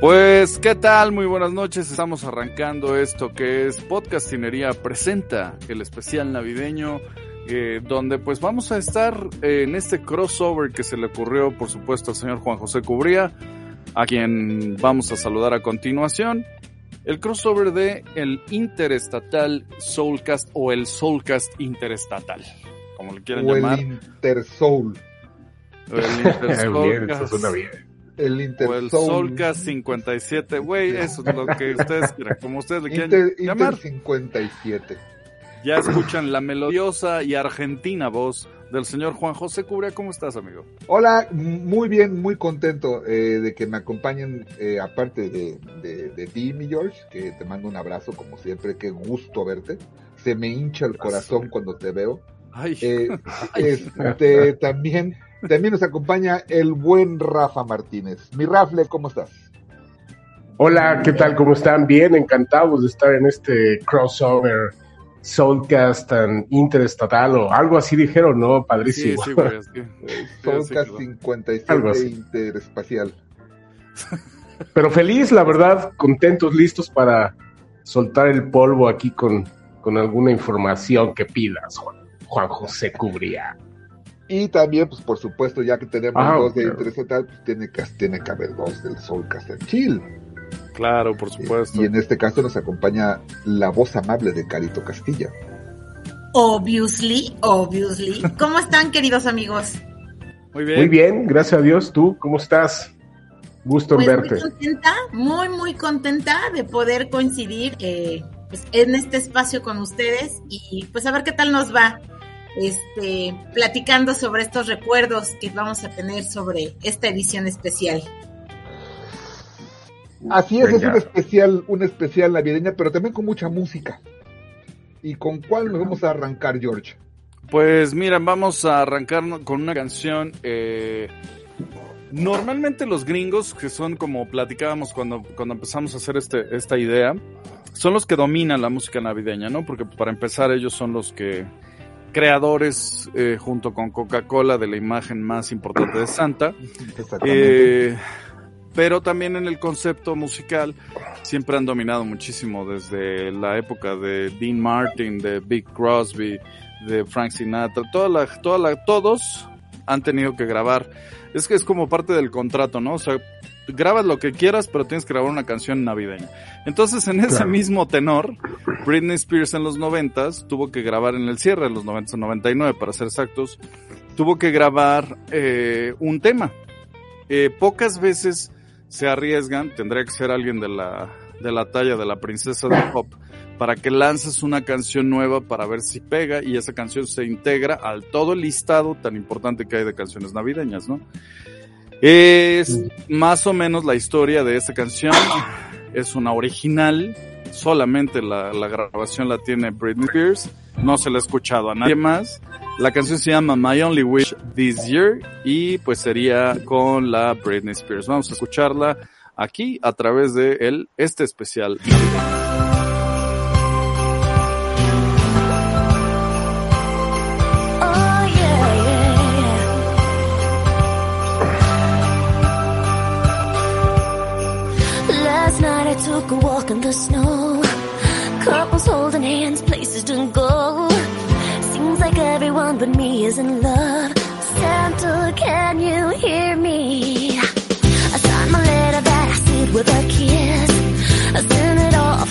Pues, ¿qué tal? Muy buenas noches. Estamos arrancando esto que es Podcastinería Presenta, el especial navideño, eh, donde pues vamos a estar en este crossover que se le ocurrió, por supuesto, al señor Juan José Cubría, a quien vamos a saludar a continuación. El crossover de el Interestatal Soulcast o el Soulcast Interestatal, como le quieran o llamar. el Intersoul. O el Intersoulcast. Eso suena bien. El O el. Soulcast 57, güey, eso es lo que ustedes quieran, como ustedes le quieran Inter, llamar. Inter 57. Ya escuchan la melodiosa y argentina voz del señor Juan José Cubria. ¿Cómo estás, amigo? Hola, muy bien, muy contento eh, de que me acompañen, eh, aparte de, de, de ti, mi George, que te mando un abrazo como siempre, qué gusto verte. Se me hincha el corazón cuando te veo. Ay, Eh, este, también, también nos acompaña el buen Rafa Martínez. Mi Rafle, ¿cómo estás? Hola, ¿qué tal? ¿Cómo están? Bien, encantados de estar en este crossover Soulcast and Interestatal o algo así dijeron, ¿no? sí, Padrísimo. sí, güey. es que- Soulcast sí, claro. 57 Algo así. Interespacial. Pero feliz, la verdad, contentos, listos para soltar el polvo aquí con, con alguna información que pidas, Juan, Juan José Cubría. Y también, pues por supuesto, ya que tenemos Ah, dos de claro. Interestatal, pues tiene que, tiene que haber dos del Soulcast and Chill. Claro, por supuesto. Y en este caso nos acompaña la voz amable de Carito Castilla. Obviously, obviously. ¿Cómo están, queridos amigos? Muy bien. Muy bien, gracias a Dios. ¿Tú cómo estás? Gusto en Pues verte. muy contenta, muy, muy contenta de poder coincidir eh, pues, en este espacio con ustedes y pues a ver qué tal nos va. Este, platicando sobre estos recuerdos que vamos a tener sobre esta edición especial. Así es, es un especial, un especial navideña, pero también con mucha música. ¿Y con cuál nos vamos a arrancar, George? Pues mira, vamos a arrancar con una canción. eh, normalmente los gringos, que son como platicábamos cuando, cuando empezamos a hacer este, esta idea, son los que dominan la música navideña, ¿no? Porque para empezar ellos son los que creadores eh, junto con Coca-Cola de la imagen más importante de Santa. Eh, pero también en el concepto musical siempre han dominado muchísimo desde la época de Dean Martin, de Big Crosby, de Frank Sinatra, toda la, toda la, todos han tenido que grabar. Es que es como parte del contrato, ¿no? O sea, grabas lo que quieras, pero tienes que grabar una canción navideña. Entonces, en ese Claro. mismo tenor, Britney Spears en los noventas tuvo que grabar en el cierre de los 90, 99 para ser exactos, tuvo que grabar eh, un tema. Eh, pocas veces se arriesgan, tendría que ser alguien de la, de la talla de la princesa del pop, para que lances una canción nueva para ver si pega y esa canción se integra al todo el listado tan importante que hay de canciones navideñas, ¿no? Es más o menos la historia de esta canción, es una original, solamente la, la grabación la tiene Britney Spears, no se la ha escuchado a nadie más. La canción se llama My Only Wish This Year y pues sería con la Britney Spears. Vamos a escucharla aquí a través de el, este especial. Took a walk in the snow. Couples holding hands, places to go. Seems like everyone but me is in love. Santa, can you hear me? I signed my letter that I sealed with a kiss. I sent it off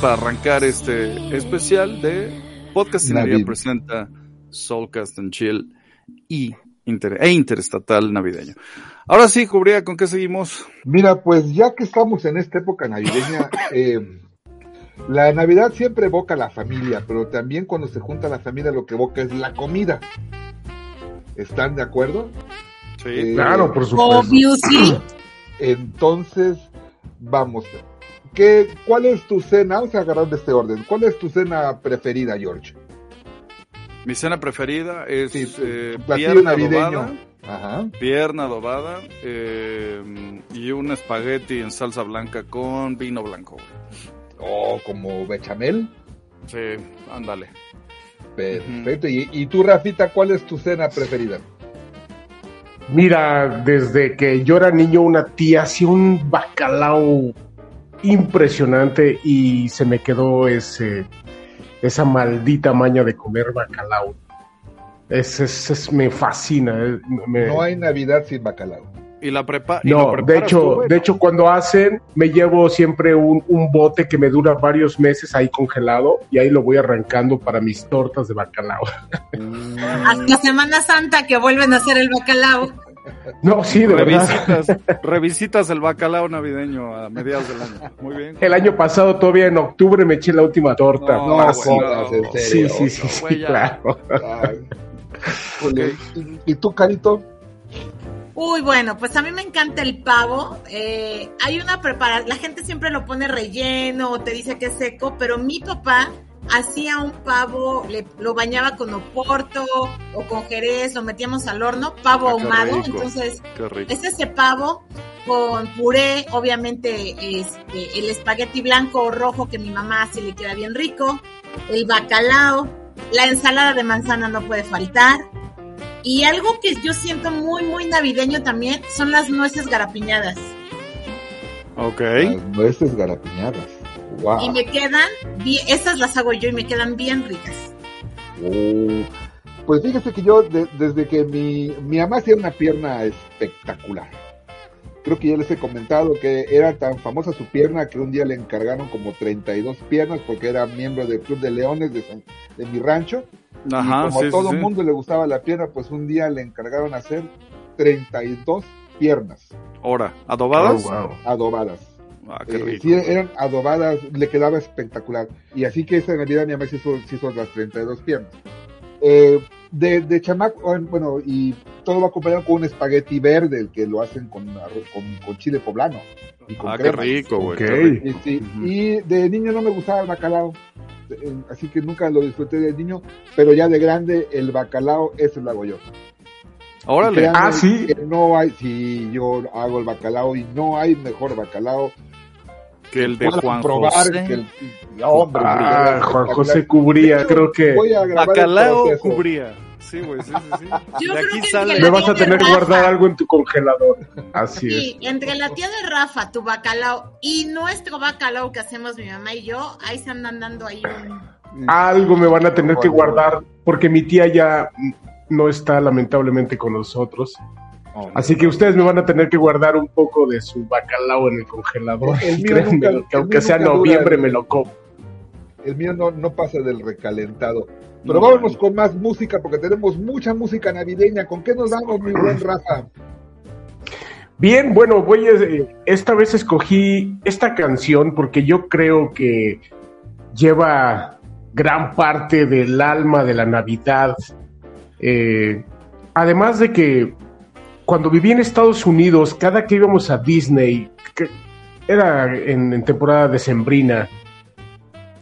para arrancar este especial de Podcastinería presenta Soulcast and Chill y inter- e interestatal navideño. Ahora sí, Cubría, ¿con qué seguimos? Mira, pues ya que estamos en esta época navideña, eh, la Navidad siempre evoca a la familia, pero también cuando se junta la familia lo que evoca es la comida. ¿Están de acuerdo? Sí. Eh, Claro, por supuesto. Obviously. Entonces, vamos. ¿Qué, ¿Cuál es tu cena? Vamos a agarrar de este orden. ¿Cuál es tu cena preferida, George? Mi cena preferida es Sí, tu- eh, pierna navideño. adobada, Ajá. pierna adobada eh, y un espagueti en salsa blanca con vino blanco. güey. O como bechamel. Sí, ándale. Perfecto. ¿Y, y tú, Rafita, cuál es tu cena preferida? Mira, desde que yo era niño, una tía hacía un bacalao impresionante y se me quedó ese, esa maldita maña de comer bacalao. Es, es- es- me fascina. eh, me- No hay Navidad sin bacalao. Y la prepa y lo No, de hecho, tú, de hecho cuando hacen, me llevo siempre un, un bote que me dura varios meses ahí congelado y ahí lo voy arrancando para mis tortas de bacalao. Hasta Semana Santa que vuelven a hacer el bacalao. No, sí, de verdad. revisitas, revisitas el bacalao navideño a mediados del año. Muy bien. El año pasado, todavía en octubre, me eché la última torta. No, No, Fácil. jodas, en sí, serio. sí, sí, sí, claro. Ay. Híjole. ¿Y, y tú, Carito? Uy, bueno, pues a mí me encanta el pavo. Eh, hay una preparación, la gente siempre lo pone relleno o te dice que es seco, pero mi papá hacía un pavo, le, lo bañaba con oporto o con jerez, lo metíamos al horno, pavo Ah, ahumado. rico. Entonces, es ese pavo con puré, obviamente este, el espagueti blanco o rojo que mi mamá hace le queda bien rico, el bacalao, la ensalada de manzana no puede faltar. Y algo que yo siento muy, muy navideño también son las nueces garapiñadas. Ok. Las nueces garapiñadas. Wow. Y me quedan, bien, esas las hago yo y me quedan bien ricas. Oh. Pues fíjese que yo, de- desde que mi, mi mamá hacía una pierna espectacular. Creo que ya les he comentado que era tan famosa su pierna que un día le encargaron como 32 piernas porque era miembro del Club de Leones de, San- de mi rancho. Ajá, y como sí, a todo sí, el sí. mundo le gustaba la pierna, pues un día le encargaron hacer 32 piernas Ahora, ¿adobadas? Oh, wow. adobadas. Ah, qué Eh, rico. sí, eran adobadas, le quedaba espectacular. Y así que esa Navidad mi mamá se hizo, se hizo las 32 piernas. Eh, de, de chamaco, eh, bueno, y todo va acompañado con un espagueti verde, el que lo hacen con, con, con chile poblano. Y con Ah, qué rico, güey. Y, sí, Ujú. y de niño no me gustaba el bacalao, eh, así que nunca lo disfruté de niño, pero ya de grande el bacalao, eso lo hago yo. Órale. Ah, ¿sí? que No hay, si yo hago el bacalao y no hay mejor bacalao Que el de Juan probar José. que el hombre, Ah, Juan. José Cubría, creo que Bacalao cubría. Sí, güey, sí, sí, sí. Yo de creo aquí que sale. me vas a tener que guardar algo en tu congelador. Así es. Sí, entre la tía de Rafa, tu bacalao y nuestro bacalao que hacemos mi mamá y yo, ahí se andan dando ahí un... Algo me van a tener que guardar porque mi tía ya no está lamentablemente con nosotros. Así que ustedes me van a tener que guardar un poco de su bacalao en el congelador. El Y mío créanme nunca- que el aunque mío sea dura noviembre el- me lo como. El mío no, no pasa del recalentado. Pero No, vámonos con más música porque tenemos mucha música navideña. ¿Con qué nos vamos, mi buen Rafa? Bien, bueno, voy a, eh, esta vez escogí esta canción porque yo creo que lleva gran parte del alma de la Navidad. Eh, además de que cuando viví en Estados Unidos, cada que íbamos a Disney, era en, en temporada decembrina,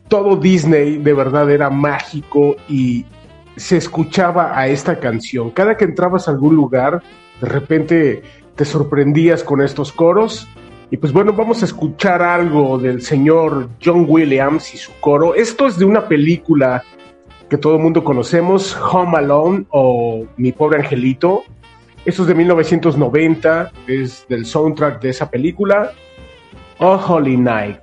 todo Disney de verdad era mágico y se escuchaba a esta canción. Cada que entrabas a algún lugar, de repente te sorprendías con estos coros. Y pues bueno, vamos a escuchar algo del señor John Williams y su coro. Esto es de una película que todo el mundo conocemos, Home Alone o Mi pobre angelito. Esto es de 1990, es del soundtrack de esa película. Oh Holy Night.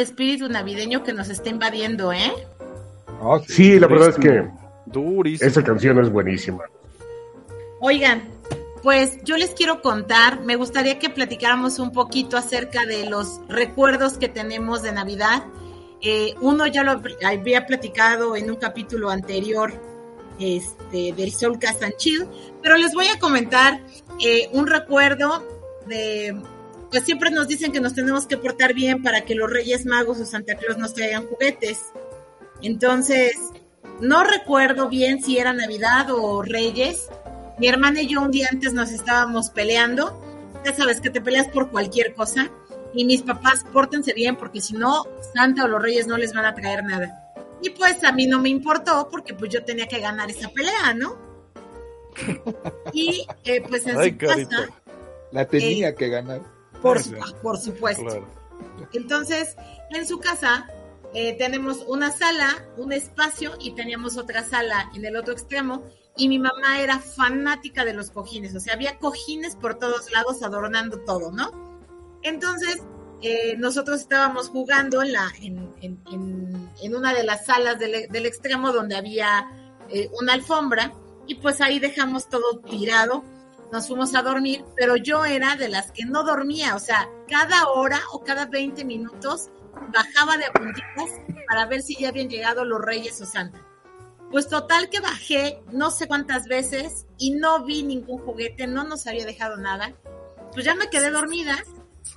El espíritu navideño que nos está invadiendo, ¿eh? Ah, Sí, la verdad es que Durísimo. esa canción es buenísima. Oigan, pues yo les quiero contar, me gustaría que platicáramos un poquito acerca de los recuerdos que tenemos de Navidad. Eh, uno ya lo había platicado en un capítulo anterior este, del Soul Cast and Chill, pero les voy a comentar eh, un recuerdo de, pues siempre nos dicen que nos tenemos que portar bien para que los Reyes Magos o Santa Claus nos traigan juguetes. Entonces, no recuerdo bien si era Navidad o Reyes. Mi hermana y yo un día antes nos estábamos peleando. Ya sabes que te peleas por cualquier cosa. Y mis papás, pórtense bien porque si no, Santa o los Reyes no les van a traer nada. Y pues a mí no me importó porque pues yo tenía que ganar esa pelea, ¿no? Y eh, pues en Ay, su casa, La tenía que ganar. Por, su- por supuesto. Claro. Entonces, en su casa eh, tenemos una sala, un espacio y teníamos otra sala en el otro extremo. Y mi mamá era fanática de los cojines, o sea, había cojines por todos lados adornando todo, ¿no? Entonces, eh, nosotros estábamos jugando en, la, en, en- en- en una de las salas del, del extremo donde había eh, una alfombra y pues ahí dejamos todo tirado, nos fuimos a dormir, pero yo era de las que no dormía, o sea, cada hora o cada 20 minutos bajaba de a puntitas para ver si ya habían llegado los Reyes o Santa. Pues total que bajé no sé cuántas veces y no vi ningún juguete, no nos había dejado nada. Pues ya me quedé dormida,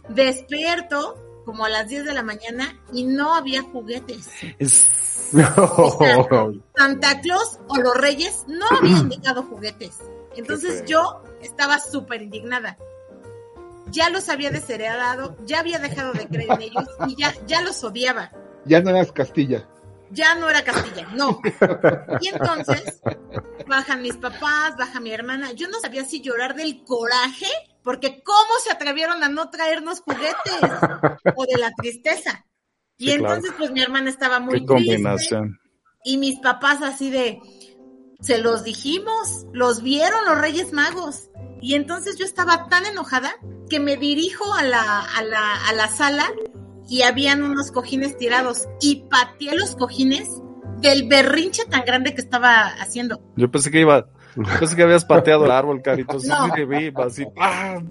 despierto como a las 10 de la mañana y no había juguetes. Es- Santa Claus o los Reyes no habían dejado juguetes. Entonces yo estaba súper indignada. Ya los había desheredado, ya había dejado de creer en ellos y ya, ya los odiaba. Ya no eras Castilla. Ya no era Castilla, no. Y entonces bajan mis papás, baja mi hermana. Yo no sabía si llorar del coraje, porque ¿cómo se atrevieron a no traernos juguetes? O de la tristeza. Y Sí, claro. entonces, pues mi hermana estaba muy Qué triste combinación. y mis papás así de, se los dijimos, los vieron los Reyes Magos. Y entonces yo estaba tan enojada que me dirijo a la, a la, a la sala y habían unos cojines tirados y pateé los cojines del berrinche tan grande que estaba haciendo. Yo pensé que iba, pensé que habías pateado el árbol, carito. No. así. ¡ah!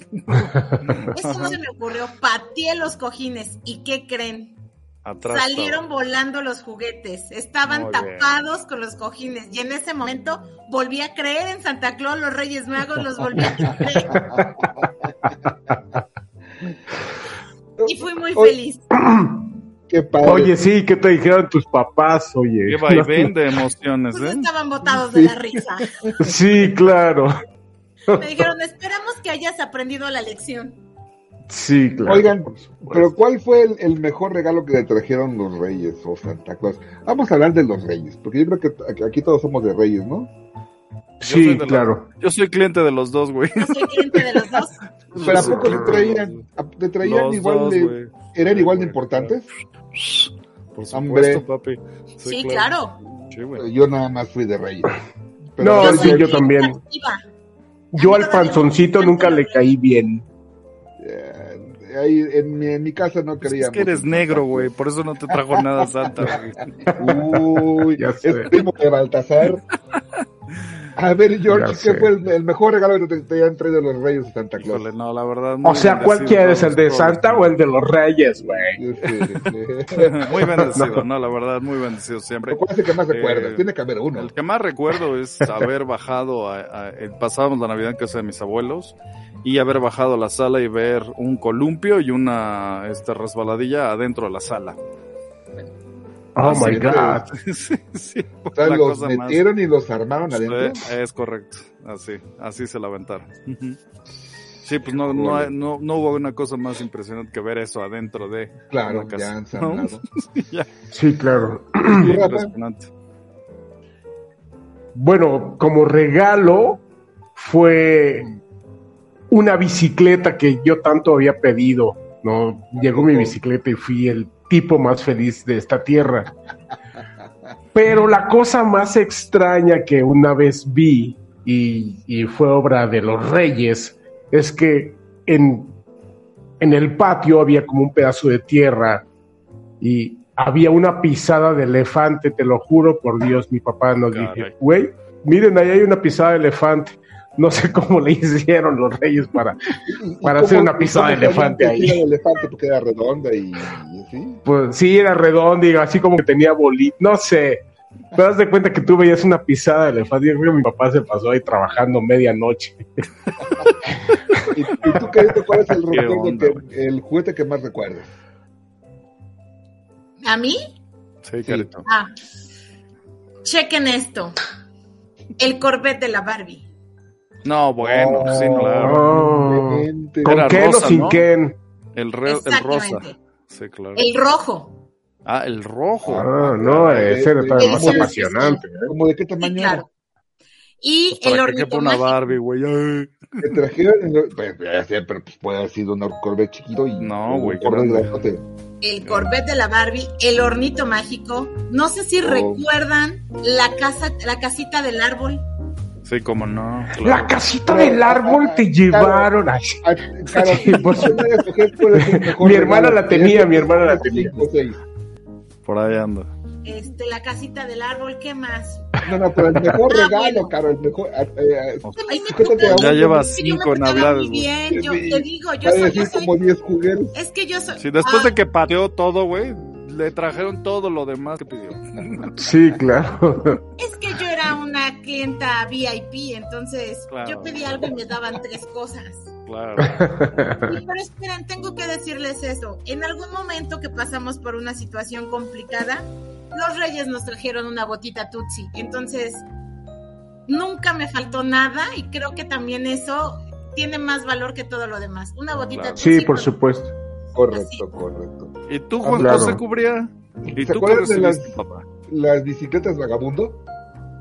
Eso no se me ocurrió, pateé los cojines y ¿qué creen? Atrás. Salieron volando los juguetes, estaban Muy bien. tapados con los cojines y en ese momento volví a creer en Santa Claus, los Reyes Magos, los volví a creer y fui muy feliz. Qué padre. Oye, sí, ¿qué te dijeron tus papás? Oye. Qué vaivén de emociones, Pues ¿eh? estaban botados de la risa. Sí, claro. Me dijeron, esperamos que hayas aprendido la lección. Sí, claro. Oigan. Pero ¿cuál fue el, el mejor regalo que le trajeron los Reyes o Santa Claus? Vamos a hablar de los Reyes, porque yo creo que aquí- todos somos de Reyes, ¿no? Yo Sí, la- claro. Yo soy cliente de los dos, güey. Yo soy cliente de los dos. Pero ¿a poco le traían, le traían Los igual dos, de, eran igual de importantes? Por Hombre. supuesto, papi. Sí, claro. Sí, güey. Yo nada más fui de Reyes. No, sí, yo también. activa. Yo al panzoncito nunca le caí bien. Eh, ahí en mi, en mi casa no Es creíamos. que eres negro, güey. Por eso no te trajo nada Santa, güey. Uy, Ya sé. es primo de Baltasar. A ver, George, Ya ¿qué sé. fue el, el mejor regalo que te, te han traído los Reyes de Santa Claus? Híjole, no, la verdad. O sea, ¿cuál quieres? ¿El de Santa o el de los Reyes, güey? Este, Muy bendecido, no, la verdad, muy bendecido siempre. ¿Cuál es el que más recuerda? Eh, Tiene que haber uno. El que más recuerdo es haber bajado, a, a- eh, pasábamos la Navidad en casa de mis abuelos y haber bajado a la sala y ver un columpio y una este, resbaladilla adentro de la sala. Oh my sí, God. sí, sí, O sea, la los cosa más- metieron y los armaron adentro. Sí, es correcto, así, así se la aventaron. Sí, pues no, no, no, no hubo una cosa más impresionante que ver eso adentro de Claro, una casa. ya Sí, claro. Impresionante. Bueno, como regalo fue una bicicleta que yo tanto había pedido, ¿no? Llegó mi bicicleta y fui el tipo más feliz de esta tierra. Pero la cosa más extraña que una vez vi, y, y fue obra de los reyes, es que en, en el patio había como un pedazo de tierra y había una pisada de elefante, te lo juro por Dios, mi papá nos dijo, güey, miren, ahí hay una pisada de elefante. No sé cómo le hicieron los reyes para, ¿Y para hacer una pisada de elefante ahí? sí era de elefante porque era redonda y, y así. Pues sí, era redondo y así como que tenía bolita, no sé. Te das de cuenta que tú veías una pisada de elefante. Yo creo que mi papá se pasó ahí trabajando medianoche. ¿Y, y tú, Carito, cuál es el, onda, que, el juguete que más recuerdas? ¿A mí? Sí, Carito. Ah, chequen esto. El Corvette de la Barbie. No, bueno, sí, claro. Oh. ¿Con Ken o rosa, sin ¿no? Ken? El, re- el rosa. Sí, claro. El rojo. Ah, el rojo. Ah, no, ese era todavía más Sí, sí, sí. apasionante. ¿eh? ¿Cómo de qué Sí, tamaño claro. Y Pues el hornito una. Barbie, güey. Te trajeron, pues, ya sé, pero pues puede haber sido un Corvette chiquito y No, güey, Corvette el Corvette de la Barbie, el hornito mágico. No sé si Oh. recuerdan la casa, la casita del árbol. Sí, como no. La claro. casita del árbol te llevaron. Ay, Ah, Mi hermana regalo. la tenía, mi hermana la tenía. Por ahí anda. Este, la casita del árbol, ¿qué más? No, no, pero el mejor Ah, regalo. Caro, el mejor. eh, eh, Ya llevas cinco muy güey. bien, yo Sí. te digo, yo va a soy, yo decir soy- como 10 juguetes. es que yo soy. Sí, después Ah, de que pateó todo, güey, le trajeron todo lo demás que pidió. Sí, claro. Es que yo era una clienta VIP, entonces Claro. yo pedí algo y me daban tres cosas. Claro. Sí, Pero esperen, tengo que decirles eso. En algún momento que pasamos por una situación complicada, los reyes nos trajeron una botita Tutsi. Entonces, nunca me faltó nada y creo que también eso tiene más valor que todo lo demás. Una botita Claro. Tutsi. Sí, por supuesto. Correcto, correcto. ¿Y tú, Ah, Juan claro. José Cubría? ¿Y ¿Se tú de las- papá? Las bicicletas vagabundo.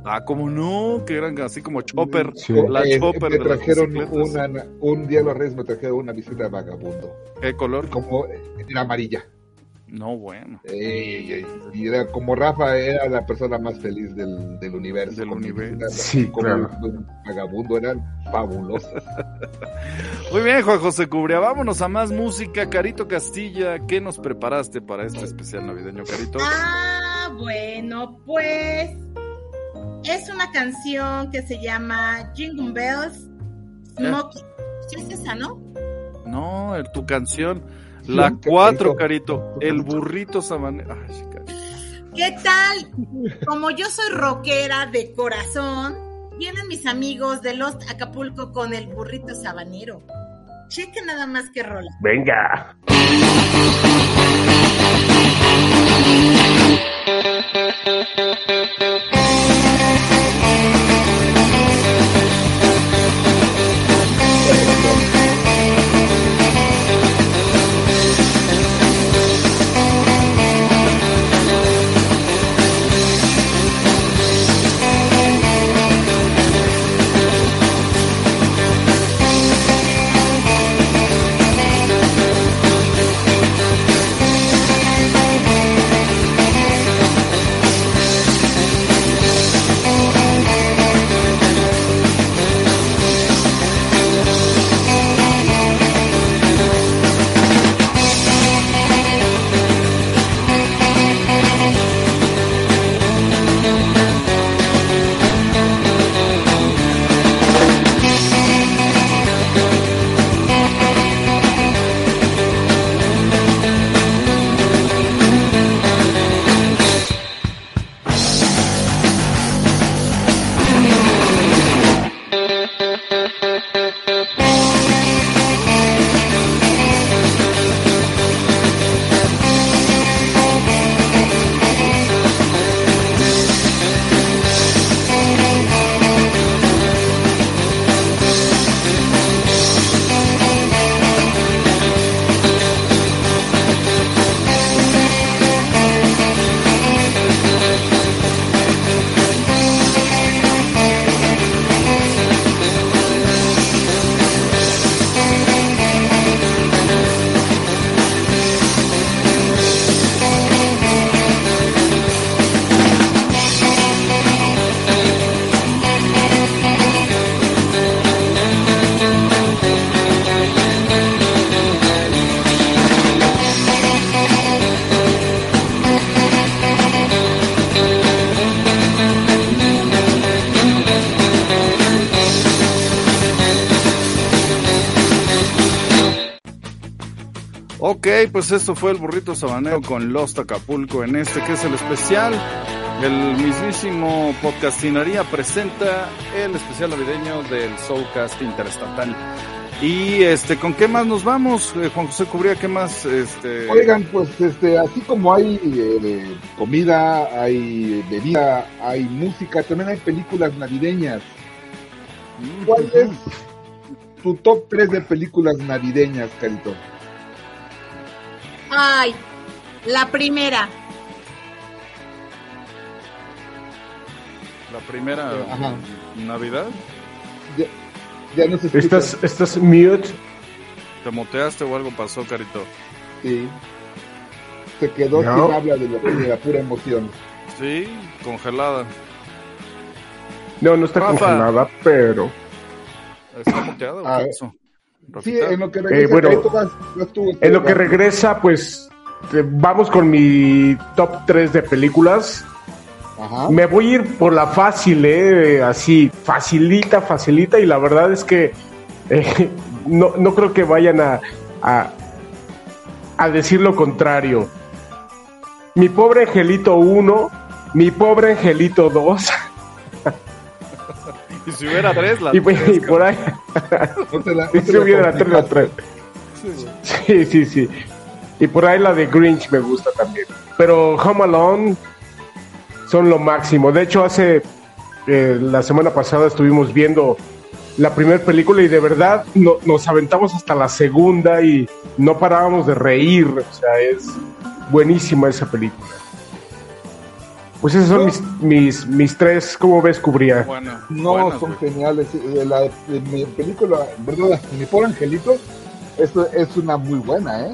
Ah, como no, que eran así como chopper. Sí. La Eh, chopper me de las trajeron una, un día los reyes me trajeron una bicicleta vagabundo. ¿Qué color? Como era amarilla. No, bueno. Eh, y era como Rafa era la persona más feliz del, del universo. Del universo. Sí, como claro. un vagabundo eran fabulosos. Muy bien, Juan José Cubría. Vámonos a más música. Carito Castilla, ¿qué nos preparaste para este especial navideño, Carito? Ah, bueno, pues es una canción que se llama Jingle Bells Smokey. Sí es esa, ¿no? No, el- tu canción. La Carito. 4, Carito. El burrito sabanero. Ay, sí, Carito. ¿Qué tal? Como yo soy rockera de corazón, vienen mis amigos de Lost Acapulco con el burrito sabanero. Cheque nada más que rola. Venga. Ok, pues esto fue el burrito sabanero con Lost Acapulco en este que es el especial. El mismísimo Podcastinaría presenta el especial navideño del Soulcast Interestatal. Y este, ¿con qué más nos vamos? Eh, Juan José Cubría, ¿qué más? Este... Oigan, pues este, así como hay eh, comida, hay bebida, hay música, también hay películas navideñas. ¿Cuál es tu top 3 de películas navideñas, Carito? Ay, la primera. La primera Ajá. Navidad. Ya, ya no se escucha. ¿Estás, estás mute? ¿Te moteaste o algo pasó, Carito? Sí. Se quedó No. sin habla de la, de la pura emoción. Sí, congelada. No, no está Rafa. congelada, pero... ¿Está moteado? Ah, ¿Qué pasó? Sí, en lo que regresa, Eh, bueno, vas- vas tú, En lo que regresa, pues vamos con mi top 3 de películas. Ajá. Me voy a ir por la fácil, eh, así, facilita, facilita, y la verdad es que eh, no, no creo que vayan a, a, a decir lo contrario. Mi pobre angelito 1, mi pobre angelito 2, Y si hubiera tres, la y, pues, tres, y por ahí, No te la- no y si hubiera la tres, la complicaste. tres. Sí, sí, sí. Y por ahí la de Grinch me gusta también. Pero Home Alone son lo máximo. De hecho, hace eh, la semana pasada estuvimos viendo la primera película y de verdad no- nos aventamos hasta la segunda y no parábamos de reír. O sea, es buenísima esa película. Pues esos son mis, mis, mis tres, ¿cómo ves, Cubría? Bueno, No, buenas, son güey. geniales. La, de mi película, ¿verdad? Mi pobre angelito, esto es una muy buena, ¿eh?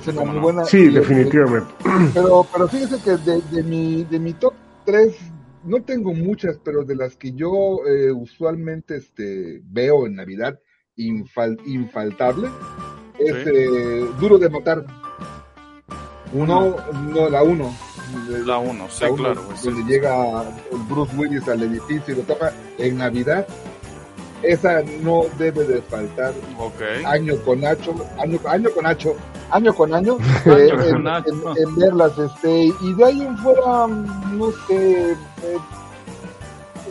Es una ¿Cómo muy no? buena. Sí, y- definitivamente. Pero, pero fíjese que de, de mi, de mi top 3, no tengo muchas, pero de las que yo eh, usualmente este, veo en Navidad, infal- infaltable, es Sí. eh, Duro de Matar. No, no, la 1. La uno, sí, La uno, claro. sí. donde llega el Bruce Willis al edificio y lo toma en Navidad. Esa no debe de faltar año con año, año, año con año, año con año, eh, Año en, con año. en- en verlas, este, y de ahí en fuera, no sé, eh,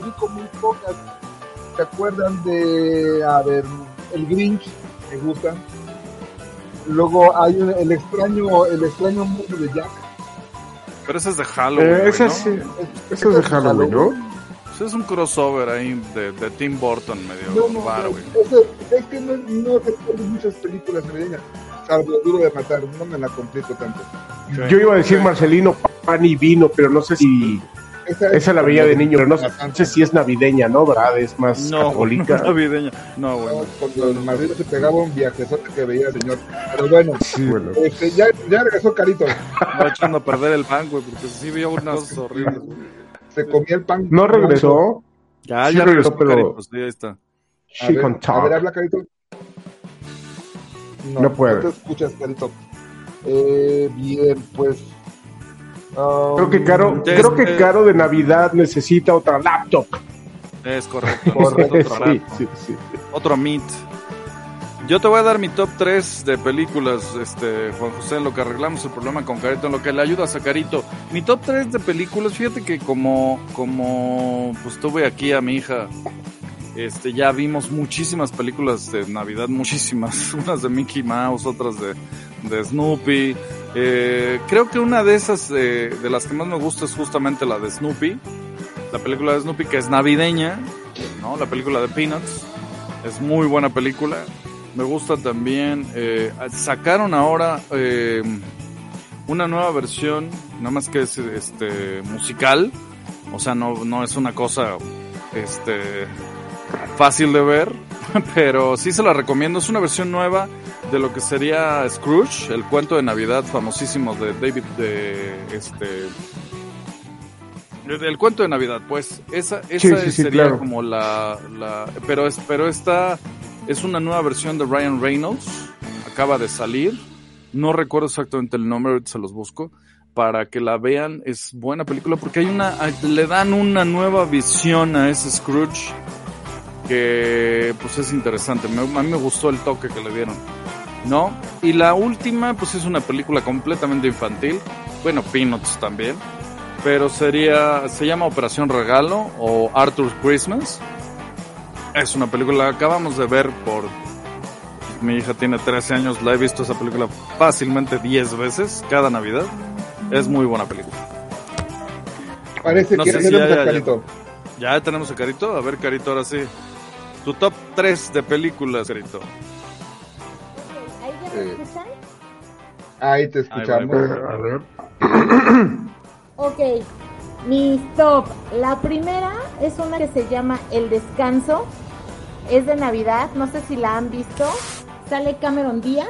ubico muy pocas. ¿Se acuerdan de, a ver, el Grinch? Me gusta. Luego hay un- el extraño, el extraño mundo de Jack. Pero ese es de Halloween. Eh, güey, ese ¿no? sí, Es- eso es de Halloween, ¿no? Ese es un crossover ahí de, de Tim Burton medio No, no, no, güey. ese- es que no, no recuerdo muchas películas navideñas, salvo Duro de Matar, no me la complico tanto. Yo iba a decir. Marcelino, pan y vino, pero no sé si Esa, esa la veía de niño, pero no sé si es navideña, ¿no? ¿Verdad? Es más No, católica. no navideña. No, No, bueno. cuando el marido se pegaba un viajezote que veía el señor. Pero bueno, Sí, bueno. este, ya, ya regresó Carito. Va echando a perder el pan, güey, porque sí vio unas cosas horribles. Se comía el pan. No regresó. Ya, Sí ya regresó, regresó, pero- Carito, sí, ahí está. A ver, a ver, habla Carito. No puede. No te escuchas, Carito. Eh, bien, pues. Um, Creo que Caro, Este- creo que Caro de Navidad necesita otra laptop. Es correcto. Otro sí, rato. sí, sí. Otro Meet. Yo te voy a dar mi top 3 de películas, este, Juan José, en lo que arreglamos el problema con Carito, en lo que le ayudas a Carito. Mi top 3 de películas, fíjate que como, como, pues tuve aquí a mi hija, este, ya vimos muchísimas películas de Navidad, muchísimas, unas de Mickey Mouse, otras de, de Snoopy. Eh, creo que una de esas, eh, de las que más me gusta es justamente la de Snoopy, la película de Snoopy que es navideña, ¿no? La película de Peanuts. Es muy buena película. Me gusta también. eh, sacaron ahora eh, una nueva versión, nada más que es este musical. O sea, no, no es una cosa este fácil de ver, pero sí se la recomiendo. Es una versión nueva de lo que sería Scrooge, el cuento de Navidad famosísimo de David de este el cuento de Navidad, pues esa, esa Sí, sí, sí, sería claro. como la, la pero es pero esta es una nueva versión de Ryan Reynolds, acaba de salir, no recuerdo exactamente el nombre, ahorita se los busco para que la vean, es buena película porque hay una le dan una nueva visión a ese Scrooge que pues es interesante, me- a mí me gustó el toque que le dieron. ¿No? Y la última, pues es una película completamente infantil, bueno, Peanuts también, pero sería, se llama Operación Regalo o Arthur's Christmas. Es una película que acabamos de ver por... Mi hija tiene 13 años, la he visto esa película fácilmente 10 veces cada Navidad. Es muy buena película. Parece No que sé ya si tenemos ya- a ya- Carito. Ya tenemos a Carito. A ver, Carito, ahora sí. Tu top 3 de películas, Carito. ¿Ahí ya me Eh, escuchan? Ahí te Ahí escuchamos. A ver. Ok, mis top. La primera es una que se llama El Descanso. Es de Navidad, no sé si la han visto. Sale Cameron Díaz.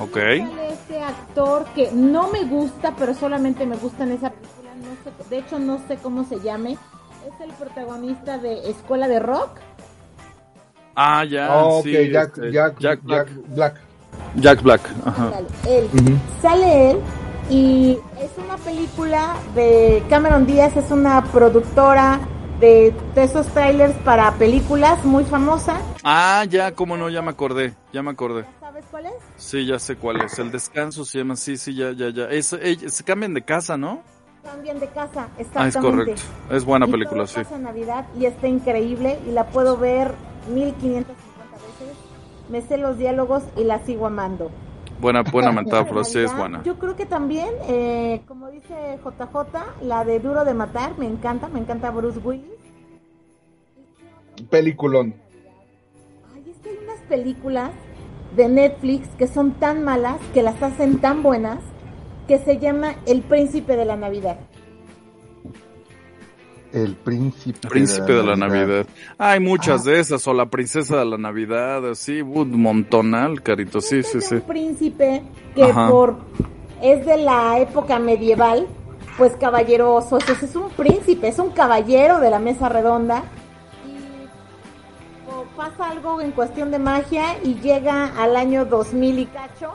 Ok. Sale este actor que no me gusta, pero solamente me gusta en esa película. No sé- de hecho, no sé cómo se llame. Es el protagonista de Escuela de Rock. Ah, ya. Oh, ok, sí, Jack, este, Jack, Jack Black. Jack Black. Jack Black. Ajá. Él. Ujú. Sale él y es una película de Cameron Díaz, es una productora de, de esos trailers para películas muy famosa. Ah, ya, cómo no, ya me acordé. Ya me acordé. ¿Ya sabes cuál es? Sí, ya sé cuál es. El descanso se llama. Sí, sí, ya, ya, ya. Es, ella- se cambian de casa, ¿no? Cambian de casa, Ah, es exactamente. correcto. Es buena Y película, todo sí. pasa Navidad y está increíble y la puedo ver 1550 veces. Me sé los diálogos y la sigo amando. Buena, buena metáfora, sí es buena. Yo creo que también, eh, como dice JJ, la de Duro de Matar, me encanta, me encanta Bruce Willis. Peliculón. Ay, es que hay unas películas de Netflix que son tan malas, que las hacen tan buenas, que se llama El Príncipe de la Navidad. El príncipe. Príncipe de la Navidad. Hay muchas de esas, o la princesa de la Navidad, así, un montonal, carito, sí, sí, es sí. un príncipe que Ajá. por es de la época medieval, pues caballeroso, Entonces, es un príncipe, es un caballero de la mesa redonda y o pasa algo en cuestión de magia y llega al año 2000 y cacho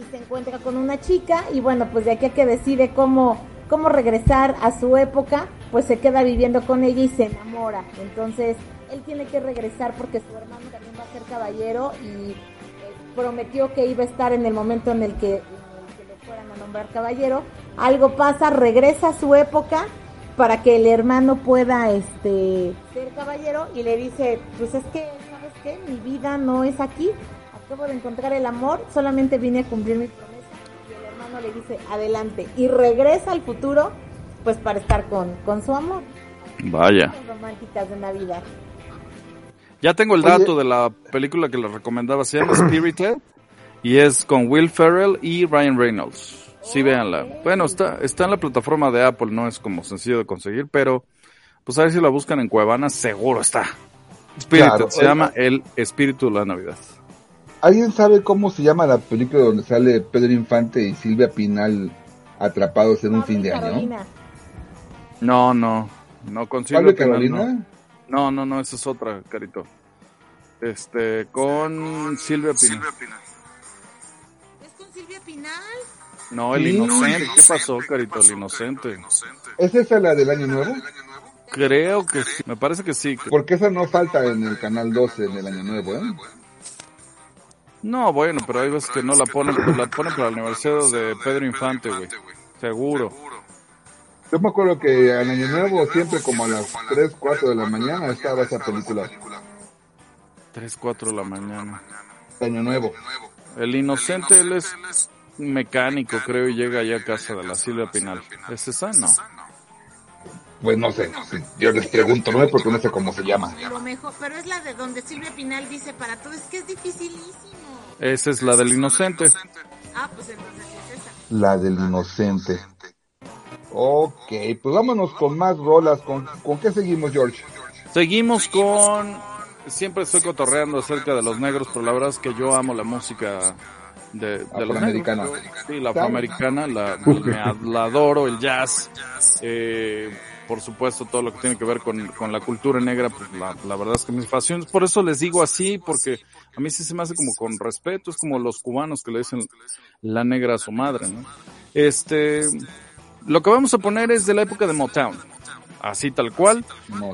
y se encuentra con una chica y bueno, pues de aquí a que decide cómo cómo regresar a su época, pues se queda viviendo con ella y se enamora. Entonces, él tiene que regresar porque su hermano también va a ser caballero y eh, prometió que iba a estar en el momento en el que, en el que le fueran a nombrar caballero. Algo pasa, regresa a su época para que el hermano pueda este ser caballero y le dice, pues es que, ¿sabes qué? Mi vida no es aquí. Acabo de encontrar el amor, solamente vine a cumplir mi promesa. Y el hermano le dice, adelante. Y regresa al futuro, pues para estar con, con su amor. Vaya. Románticas de Navidad. Ya tengo el Oye. dato de la película que les recomendaba, se llama Spirited y es con Will Ferrell y Ryan Reynolds. Sí, véanla. Bueno, está, está en la plataforma de Apple, no es como sencillo de conseguir, pero pues a ver si la buscan en Cuevana, seguro está. Spirited, Claro, se oye. llama El Espíritu de la Navidad. ¿Alguien sabe cómo se llama la película donde sale Pedro Infante y Silvia Pinal atrapados en un fin de año? No, no, no con ¿Pablo Carolina? No, no, no, esa es otra, Carito. Este, con Silvia Pinal. ¿Es con Silvia Pinal? No, el Sí. inocente. ¿Qué pasó, Carito? El inocente. ¿Es esa la del año nuevo? Creo que sí. Me parece que sí. Porque esa no falta en el canal 12 en el año nuevo, ¿eh? No, bueno, pero hay veces que no la ponen, la ponen para el aniversario de Pedro Infante, güey. Seguro. Yo me acuerdo que al año nuevo siempre como a las 3, 4 de la mañana estaba esa película. 3, 4 de la mañana. Año nuevo. El inocente, él es mecánico, creo, y llega allá a casa de la Silvia Pinal. ¿Es esa? No. Pues no sé, yo les pregunto, no es porque no sé cómo se llama. Lo mejor, pero es la de donde Silvia Pinal dice para todo, es que es dificilísimo. Esa es la del inocente. Ah, pues entonces es esa. La del inocente. Ok, pues vámonos con más rolas. ¿Con, con qué seguimos, George? Seguimos con... Siempre estoy cotorreando acerca de los negros, pero la verdad es que yo amo la música de, de los Afroamericana. negros. Sí, la afroamericana, la, adoro, el jazz, eh, por supuesto todo lo que tiene que ver con, con la cultura negra, pues la, la verdad es que me fascina. Por eso les digo así, porque a mí sí se me hace como con respeto, es como los cubanos que le dicen la negra a su madre, ¿no? Este, lo que vamos a poner es de la época de Motown, así tal cual.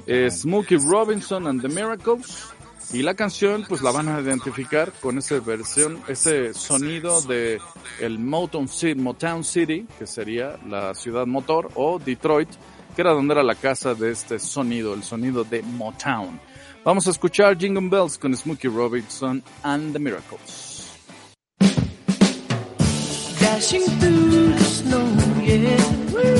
Es Smokey Robinson and the Miracles. Y la canción, pues la van a identificar con esa versión, ese sonido de el Motown City, Motown City, que sería la ciudad motor, o Detroit, que era donde era la casa de este sonido, el sonido de Motown. Vamos a escuchar Jingle Bells con Smokey Robinson and the Miracles. dashing through the snow, singing.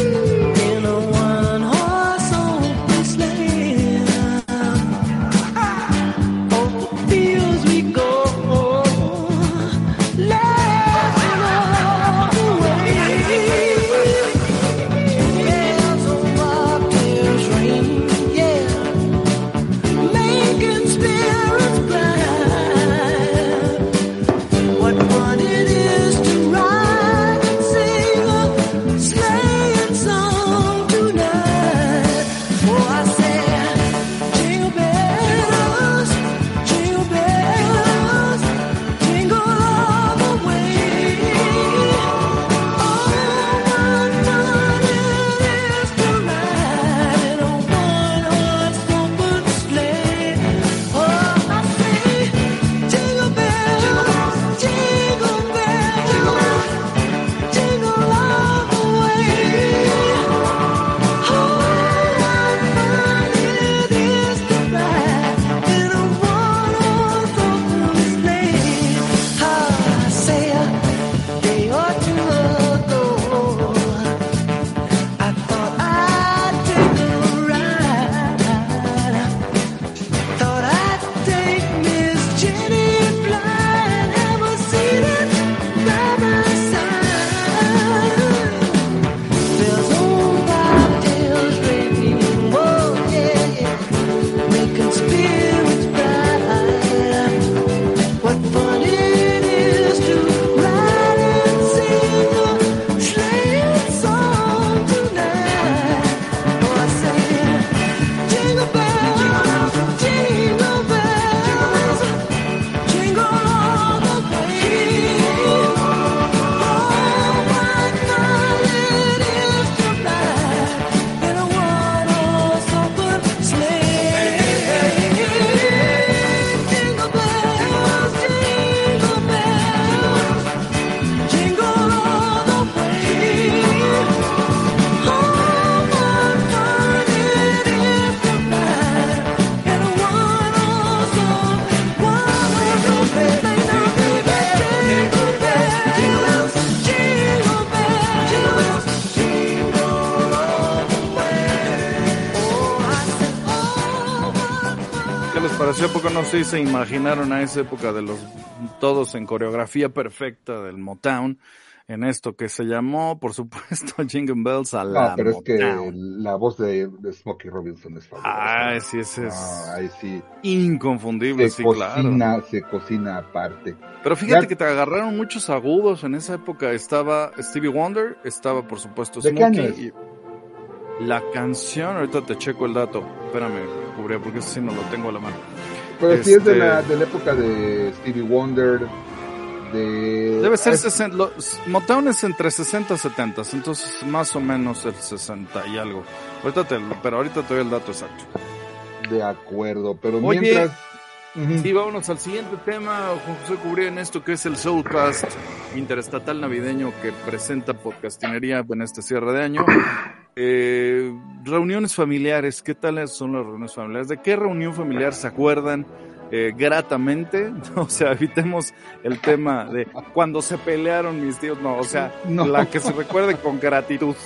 No sé si se imaginaron a esa época de los todos en coreografía perfecta del Motown? En esto que se llamó, por supuesto, Jingle Bells a la No, pero es que la voz de, de Smokey Robinson es fabulosa. Ay, sí, ese es Ah, ahí sí. inconfundible, Se sí, claro. cocina, se cocina aparte. Pero fíjate Ya- que te agarraron muchos agudos. En esa época estaba Stevie Wonder, estaba por supuesto ¿De qué Smokey. año es? y la canción, ahorita te checo el dato. Espérame, Cubría, porque ese sí no lo tengo a la mano. Pero sí es de Este- la, de la época de Stevie Wonder, de... Debe ser es 60. los- Motown es entre 60 y 70, entonces más o menos el 60 y algo. Ahorita te, pero ahorita te doy el dato exacto. De acuerdo, pero Oye, mientras... Ujú. Sí, vámonos al siguiente tema, Juan José Cubría, en esto que es el Soulcast interestatal navideño que presenta Podcastinería en este cierre de año. Eh, reuniones familiares, ¿qué tal son las reuniones familiares? ¿De qué reunión familiar se acuerdan eh, gratamente? O sea, evitemos el tema de cuando se pelearon mis tíos, no, o sea, No. la que se recuerde con gratitud.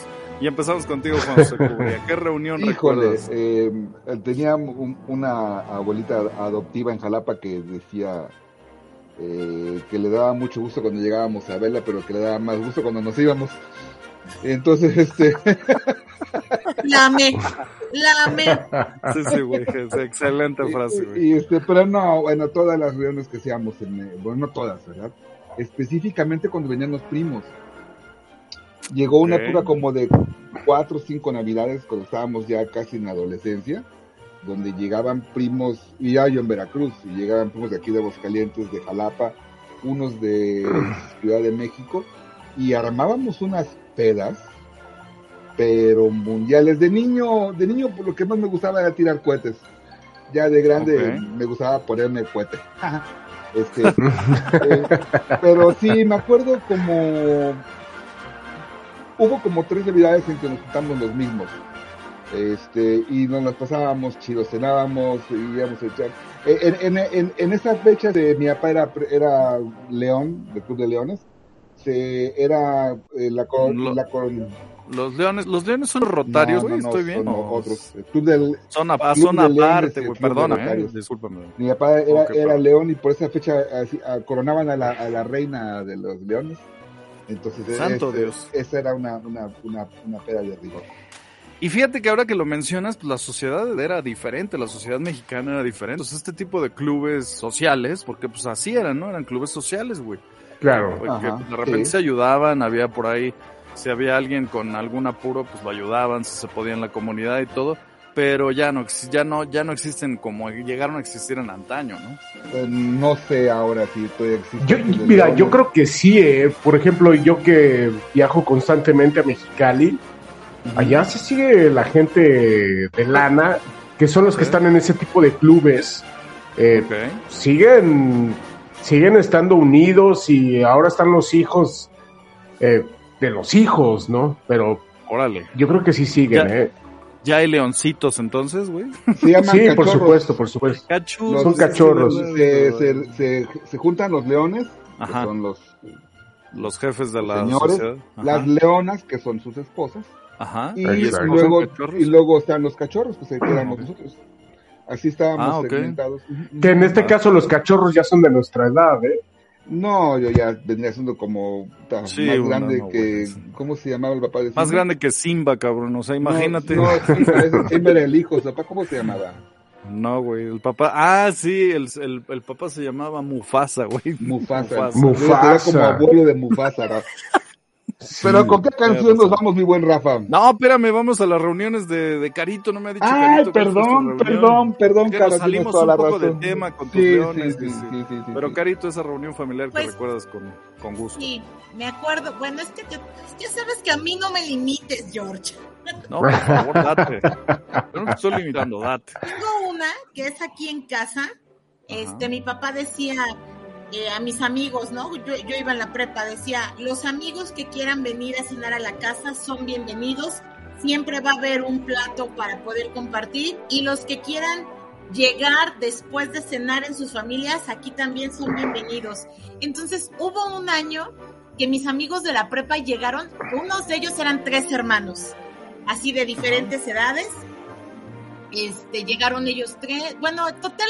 Y empezamos contigo, Juan José Cubría. ¿Qué reunión Híjole, recuerdas? eh, tenía un- una abuelita adoptiva en Jalapa que decía eh, que le daba mucho gusto cuando llegábamos a verla, pero que le daba más gusto cuando nos íbamos. Entonces, este, Lame, lame. Sí, sí, güey, es excelente frase, güey. y, y, este, pero no, bueno, todas las reuniones que hacíamos, en, eh, bueno, no todas, ¿verdad? Específicamente cuando venían los primos. Llegó una Ok. época como de cuatro o cinco navidades cuando estábamos ya casi en la adolescencia, donde llegaban primos, y ya yo en Veracruz, y llegaban primos de aquí de Aguascalientes, de Jalapa, unos de Ciudad de México, y armábamos unas pedas, pero mundiales. De niño, de niño, por lo que más me gustaba era tirar cohetes. Ya de grande me gustaba ponerme cohete. este, eh, pero sí, me acuerdo como hubo como tres navidades en que nos juntamos los mismos. Este, y nos las pasábamos chidos, cenábamos y íbamos a echar. Eh, En, en, en, en esas fechas de mi papá era, era León, del Club de Leones. Se, era eh, la, Lo- la cor- Los leones, los leones son rotarios, No, güey, no, no, estoy bien. son otros. El Club del, Son, a- Club son de Leones aparte, güey, perdóname, eh, discúlpame. Mi papá era, era león y por esa fecha así, coronaban a la, a la reina de los leones. Entonces, Santo ese- Dios. esa era una, una, una, una peda de rigor. Y fíjate que ahora que lo mencionas, pues la sociedad era diferente, la sociedad mexicana era diferente. Entonces, este tipo de clubes sociales, porque pues así eran, ¿no? Eran clubes sociales, güey. Claro. Porque Ajá, pues, de repente sí. se ayudaban, había por ahí, si había alguien con algún apuro, pues lo ayudaban, si se podía en la comunidad y todo. Pero ya no, ya no, ya no existen como llegaron a existir en antaño, ¿no? Eh, no sé ahora si. Yo, Club de mira, yo creo que sí, eh. por ejemplo, yo que viajo constantemente a Mexicali, allá se sigue la gente de lana, que son los que están en ese tipo de clubes, eh, siguen, siguen estando unidos y ahora están los hijos eh, de los hijos, ¿no? Pero Órale. yo creo que sí siguen, Ya. ¿eh? ¿Ya hay leoncitos entonces, güey? Se llaman Sí, por supuesto, por supuesto. Cachus. Son cachorros. Se, se, se, se juntan los leones, que son los Los jefes de la señores, sociedad. Ajá. las leonas, que son sus esposas, Ajá. y Exacto. luego, y luego están los cachorros, que se quedamos nosotros. Así estábamos Ah, segmentados. Que en este Ah. caso los cachorros ya son de nuestra edad, ¿eh? No, yo ya vendría siendo como ta, Sí, más grande no, que. ¿Cómo se llamaba el papá de Más Simba? grande que Simba, cabrón. O sea, imagínate. No, no Simba, era el hijo, su papá, ¿cómo se llamaba? No, güey, el papá. Ah, sí, el, el, el papá se llamaba Mufasa, güey. Mufasa. Mufasa. Mufasa. Era como abuelo de Mufasa. Pero ¿con qué canción nos vamos, mi buen Rafa? No, espérame, vamos a las reuniones de, de Carito, no me ha dicho Ay, Carito. perdón, perdón, perdón, nos tienes salimos un la poco razón. del tema con tus Sí, leones. sí, sí, sí, sí. sí, sí, sí, Pero. Carito, esa reunión familiar Pues- que recuerdas con, con gusto. Sí, me acuerdo. Bueno, es que ya sabes que a mí no me limites, George. No, por favor, date. Yo no te estoy limitando, date. Tengo una que es aquí en casa. Este, mi papá decía eh, a mis amigos, ¿no? Yo, yo iba en la prepa, decía, los amigos que quieran venir a cenar a la casa son bienvenidos. Siempre va a haber un plato para poder compartir y los que quieran llegar después de cenar en sus familias, aquí también son bienvenidos. Entonces, hubo un año que mis amigos de la prepa llegaron, unos de ellos eran tres hermanos, así de diferentes edades. Este, llegaron ellos tres, bueno, total,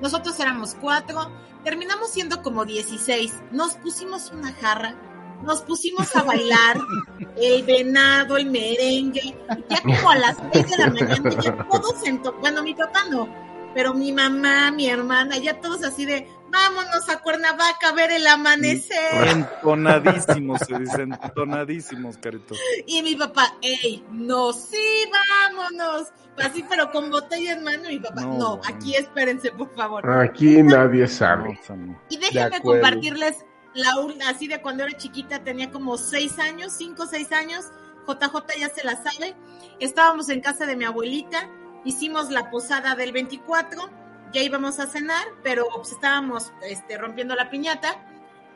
nosotros éramos cuatro, terminamos siendo como 16, nos pusimos una jarra, nos pusimos a bailar el venado, el merengue, ya como a las 6 de la mañana, ya todos en bueno, mi papá no, pero mi mamá, mi hermana, ya todos así de, vámonos a Cuernavaca a ver el amanecer. Entonadísimos, se dicen, entonadísimos, Carito. Y mi papá, ey, no, sí, vámonos. Así, pero con botella en mano. Mi papá, No, aquí espérense, por favor. Aquí nadie sabe. Y déjenme compartirles la así de cuando era chiquita, tenía como seis años, cinco o seis años. JJ ya se la sabe. Estábamos en casa de mi abuelita, hicimos la posada del 24, ya íbamos a cenar, pero pues, estábamos este, rompiendo la piñata.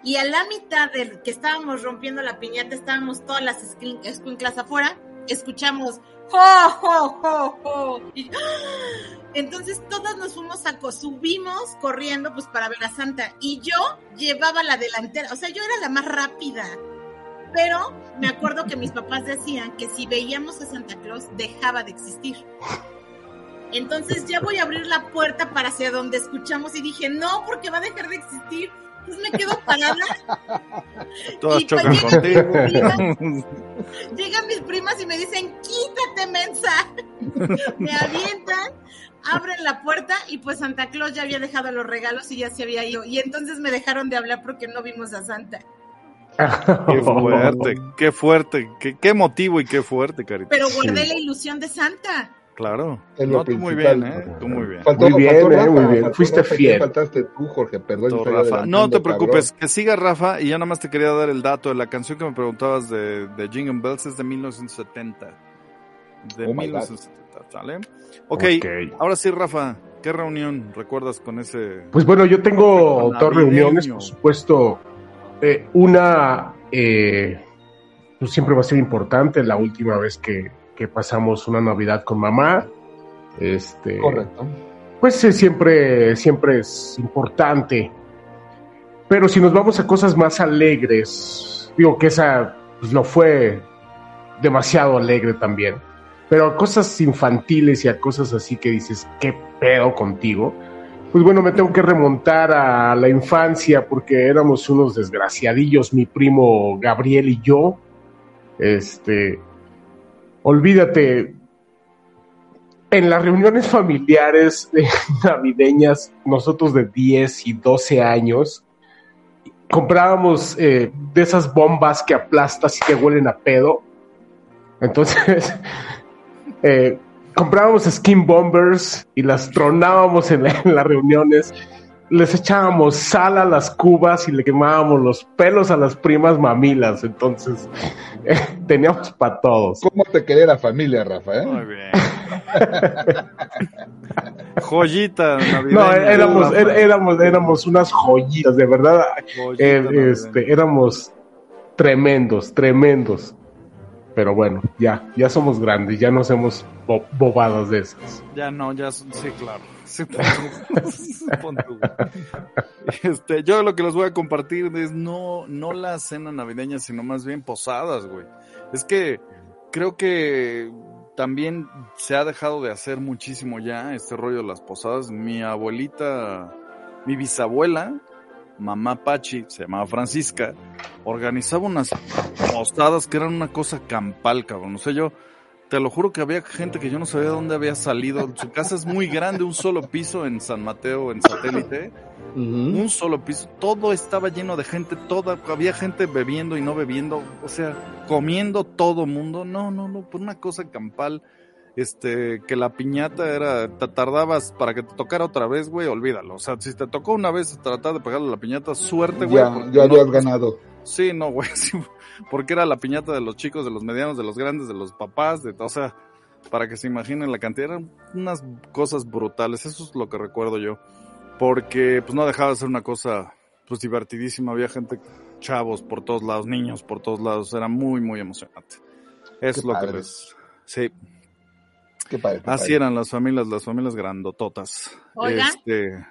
Y a la mitad del que estábamos rompiendo la piñata, estábamos todas las escuinclas afuera, escuchamos ¡Jo, jo, jo, jo! Y- ¡ah! Entonces todas nos fuimos a, subimos corriendo pues para ver a Santa y yo llevaba la delantera, o sea, yo era la más rápida. Pero me acuerdo que mis papás decían que si veíamos a Santa Claus dejaba de existir. Entonces ya voy a abrir la puerta para hacia donde escuchamos y dije, no, porque va a dejar de existir. Entonces me quedo parada. Todas Y chocan pues, contigo. Llegan mis primas y me dicen, quítate, mensa. me avientan, abren la puerta y pues Santa Claus ya había dejado los regalos y ya se había ido. Y entonces me dejaron de hablar porque no vimos a Santa. Qué fuerte, qué fuerte, qué, qué motivo y qué fuerte, Carito. Pero guardé la ilusión de Santa. Claro. No, tú muy bien, ¿eh? Tú muy bien. Faltó- Muy bien, faltó eh, Rafa, muy bien. faltó Fuiste Rafa, fiel. ¿quién faltaste tú, Jorge, perdón. Todo, Rafa. No te cabrón. preocupes, que siga Rafa y ya nada más te quería dar el dato de la canción que me preguntabas de, de Jingle Bells es de 1970. De Oh my God. 1970, ¿sale? ok, Ok. ahora sí, Rafa, ¿Qué reunión recuerdas con ese? Pues bueno, yo tengo dos reuniones, por supuesto. Eh, una, eh, pues siempre va a ser importante, la última vez que, que pasamos una Navidad con mamá. Este, Correcto. pues eh, siempre, siempre es importante. Pero si nos vamos a cosas más alegres, digo que esa pues, lo fue demasiado alegre también. Pero a cosas infantiles y a cosas así que dices, ¿qué pedo contigo? Pues bueno, me tengo que remontar a la infancia porque éramos unos desgraciadillos, mi primo Gabriel y yo. Este, olvídate, en las reuniones familiares eh, navideñas, nosotros de 10 y 12 años, comprábamos eh, de esas bombas que aplastas y que huelen a pedo. Entonces, eh, comprábamos skin bombers y las tronábamos en, en las reuniones. Les echábamos sal a las cubas y le quemábamos los pelos a las primas mamilas. Entonces, eh, teníamos para todos. ¿Cómo te quería la familia, Rafa? Muy bien. Joyita. No, éramos, er- éramos, éramos unas joyitas, de verdad. Joyita Eh, este, éramos tremendos, tremendos. Pero bueno, ya, ya somos grandes, ya no hacemos bo- bobadas de esas. Ya no, ya sí, claro. Este, yo lo que les voy a compartir es no, no la cena navideña, sino más bien posadas, güey. Es que creo que también se ha dejado de hacer muchísimo ya este rollo de las posadas. Mi abuelita, mi bisabuela, mamá Pachi, se llamaba Francisca, organizaba unas posadas que eran una cosa campal, cabrón. O sea, yo te lo juro que había gente que yo no sabía de dónde había salido. Su casa es muy grande, un solo piso en San Mateo, en satélite. Un solo piso. Todo estaba lleno de gente, toda, había gente bebiendo y no bebiendo, o sea, comiendo todo mundo. No, no, no, por una cosa campal. Este, que la piñata era, te tardabas para que te tocara otra vez, güey, olvídalo. O sea, si te tocó una vez tratar de pegarle la piñata, suerte, güey. Ya, ya no- habías ganado. Sí, no, güey, sí, porque era la piñata de los chicos, de los medianos, de los grandes, de los papás, de, o sea, para que se imaginen la cantidad, eran unas cosas brutales, eso es lo que recuerdo yo, porque pues no dejaba de ser una cosa pues divertidísima, había gente, chavos por todos lados, niños por todos lados, era muy, muy emocionante. Es Qué lo que padre. les... Sí, Qué padre. qué así padre. eran las familias, las familias grandototas. Oiga. Este,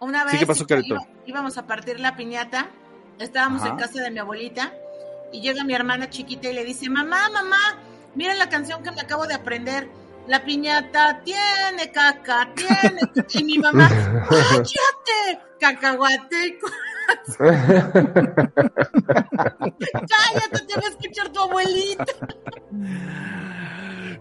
Una vez Sí, ¿qué pasó, Carito? iba- íbamos a partir la piñata, estábamos Ajá. en casa de mi abuelita y llega mi hermana chiquita y le dice, mamá, mamá, miren la canción que me acabo de aprender. La piñata tiene caca, tiene caca". Y mi mamá, ¡cállate! Cacahuate y cállate, te va a escuchar tu abuelita.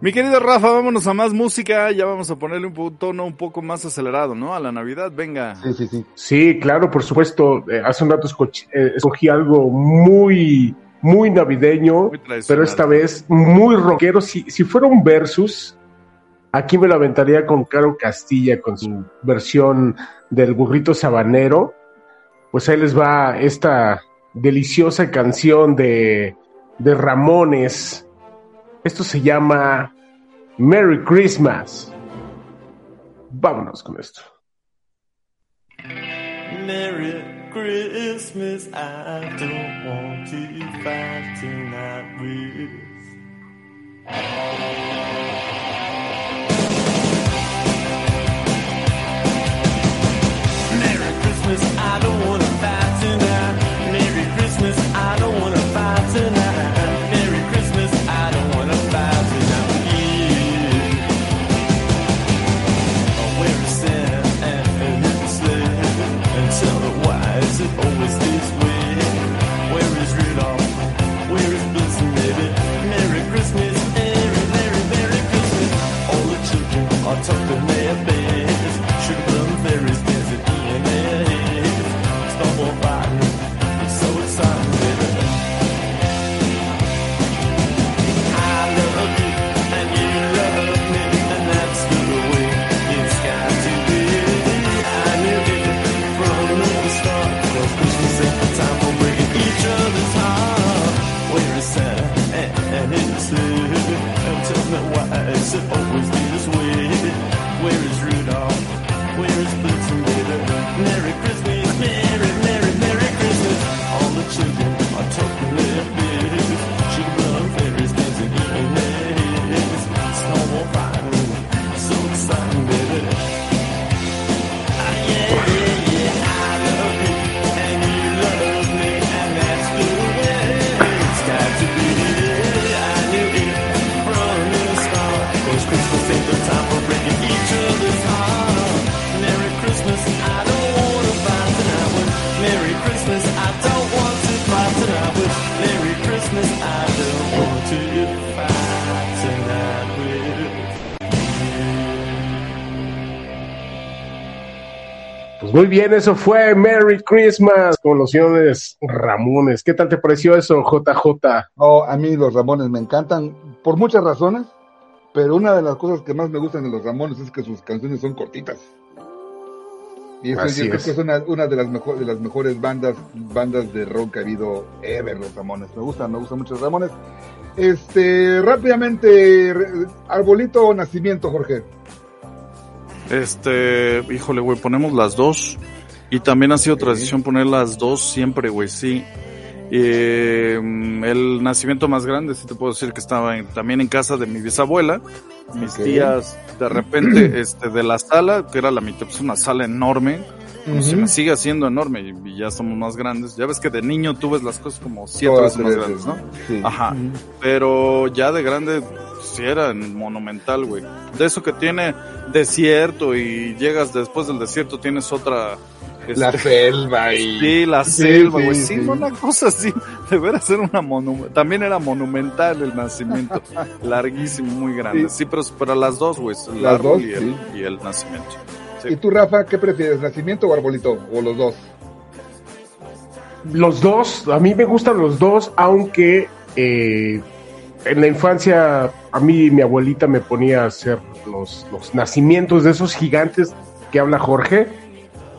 Mi querido Rafa, vámonos a más música. Ya vamos a ponerle un tono un poco más acelerado, ¿no? A la Navidad, venga. Sí, sí, sí. Sí, claro, por supuesto. Eh, hace un rato eh, escogí algo muy, muy navideño, Muy pero esta vez muy rockero. Si, si fuera un versus, aquí me lo aventaría con Caro Castilla, con su versión del burrito sabanero. Pues ahí les va esta deliciosa canción de, de Ramones. Esto se llama Merry Christmas. Vámonos con esto. Merry Christmas, I don't want to fight tonight with. Merry Christmas, I don't wanna fight wears boots and leather. Merry Christmas. Muy bien, eso fue Merry Christmas con los señores Ramones. ¿Qué tal te pareció eso, JJ? Oh, a mí los Ramones me encantan por muchas razones, pero una de las cosas que más me gustan de los Ramones es que sus canciones son cortitas. Y eso Así yo creo es. que es una, una de las mejor, de las mejores bandas bandas de rock que ha habido ever los Ramones. Me gustan, me gustan mucho los Ramones. Este, rápidamente, arbolito o nacimiento, Jorge. Este, híjole, güey, ponemos las dos. Y también ha sido tradición poner las dos siempre, güey, sí. Eh, el nacimiento más grande, sí te puedo decir que estaba en- también en casa de mi bisabuela. Mis tías, de repente, este, de la sala, que era la mitad, pues una sala enorme. pues, Se me sigue haciendo enorme y, y ya somos más grandes. Ya ves que de niño tú ves las cosas como siete Todas veces más veces, grandes, ¿no? Sí. Ajá. Pero ya de grande, sí era monumental, güey. De eso que tiene desierto y llegas después del desierto, tienes otra. La este, selva y... Sí, la Sí, selva, güey. Sí, una cosa así. Debería ser una monumental. También era monumental el nacimiento. Larguísimo, muy grande. Sí. Sí, pero, pero las dos, güey. El Las árbol dos, y, el, sí. y el nacimiento. Sí. ¿Y tú, Rafa, qué prefieres, nacimiento o arbolito? ¿O los dos? Los dos, a mí me gustan los dos, aunque eh, en la infancia a mí mi abuelita me ponía a hacer los, los nacimientos de esos gigantes que habla Jorge.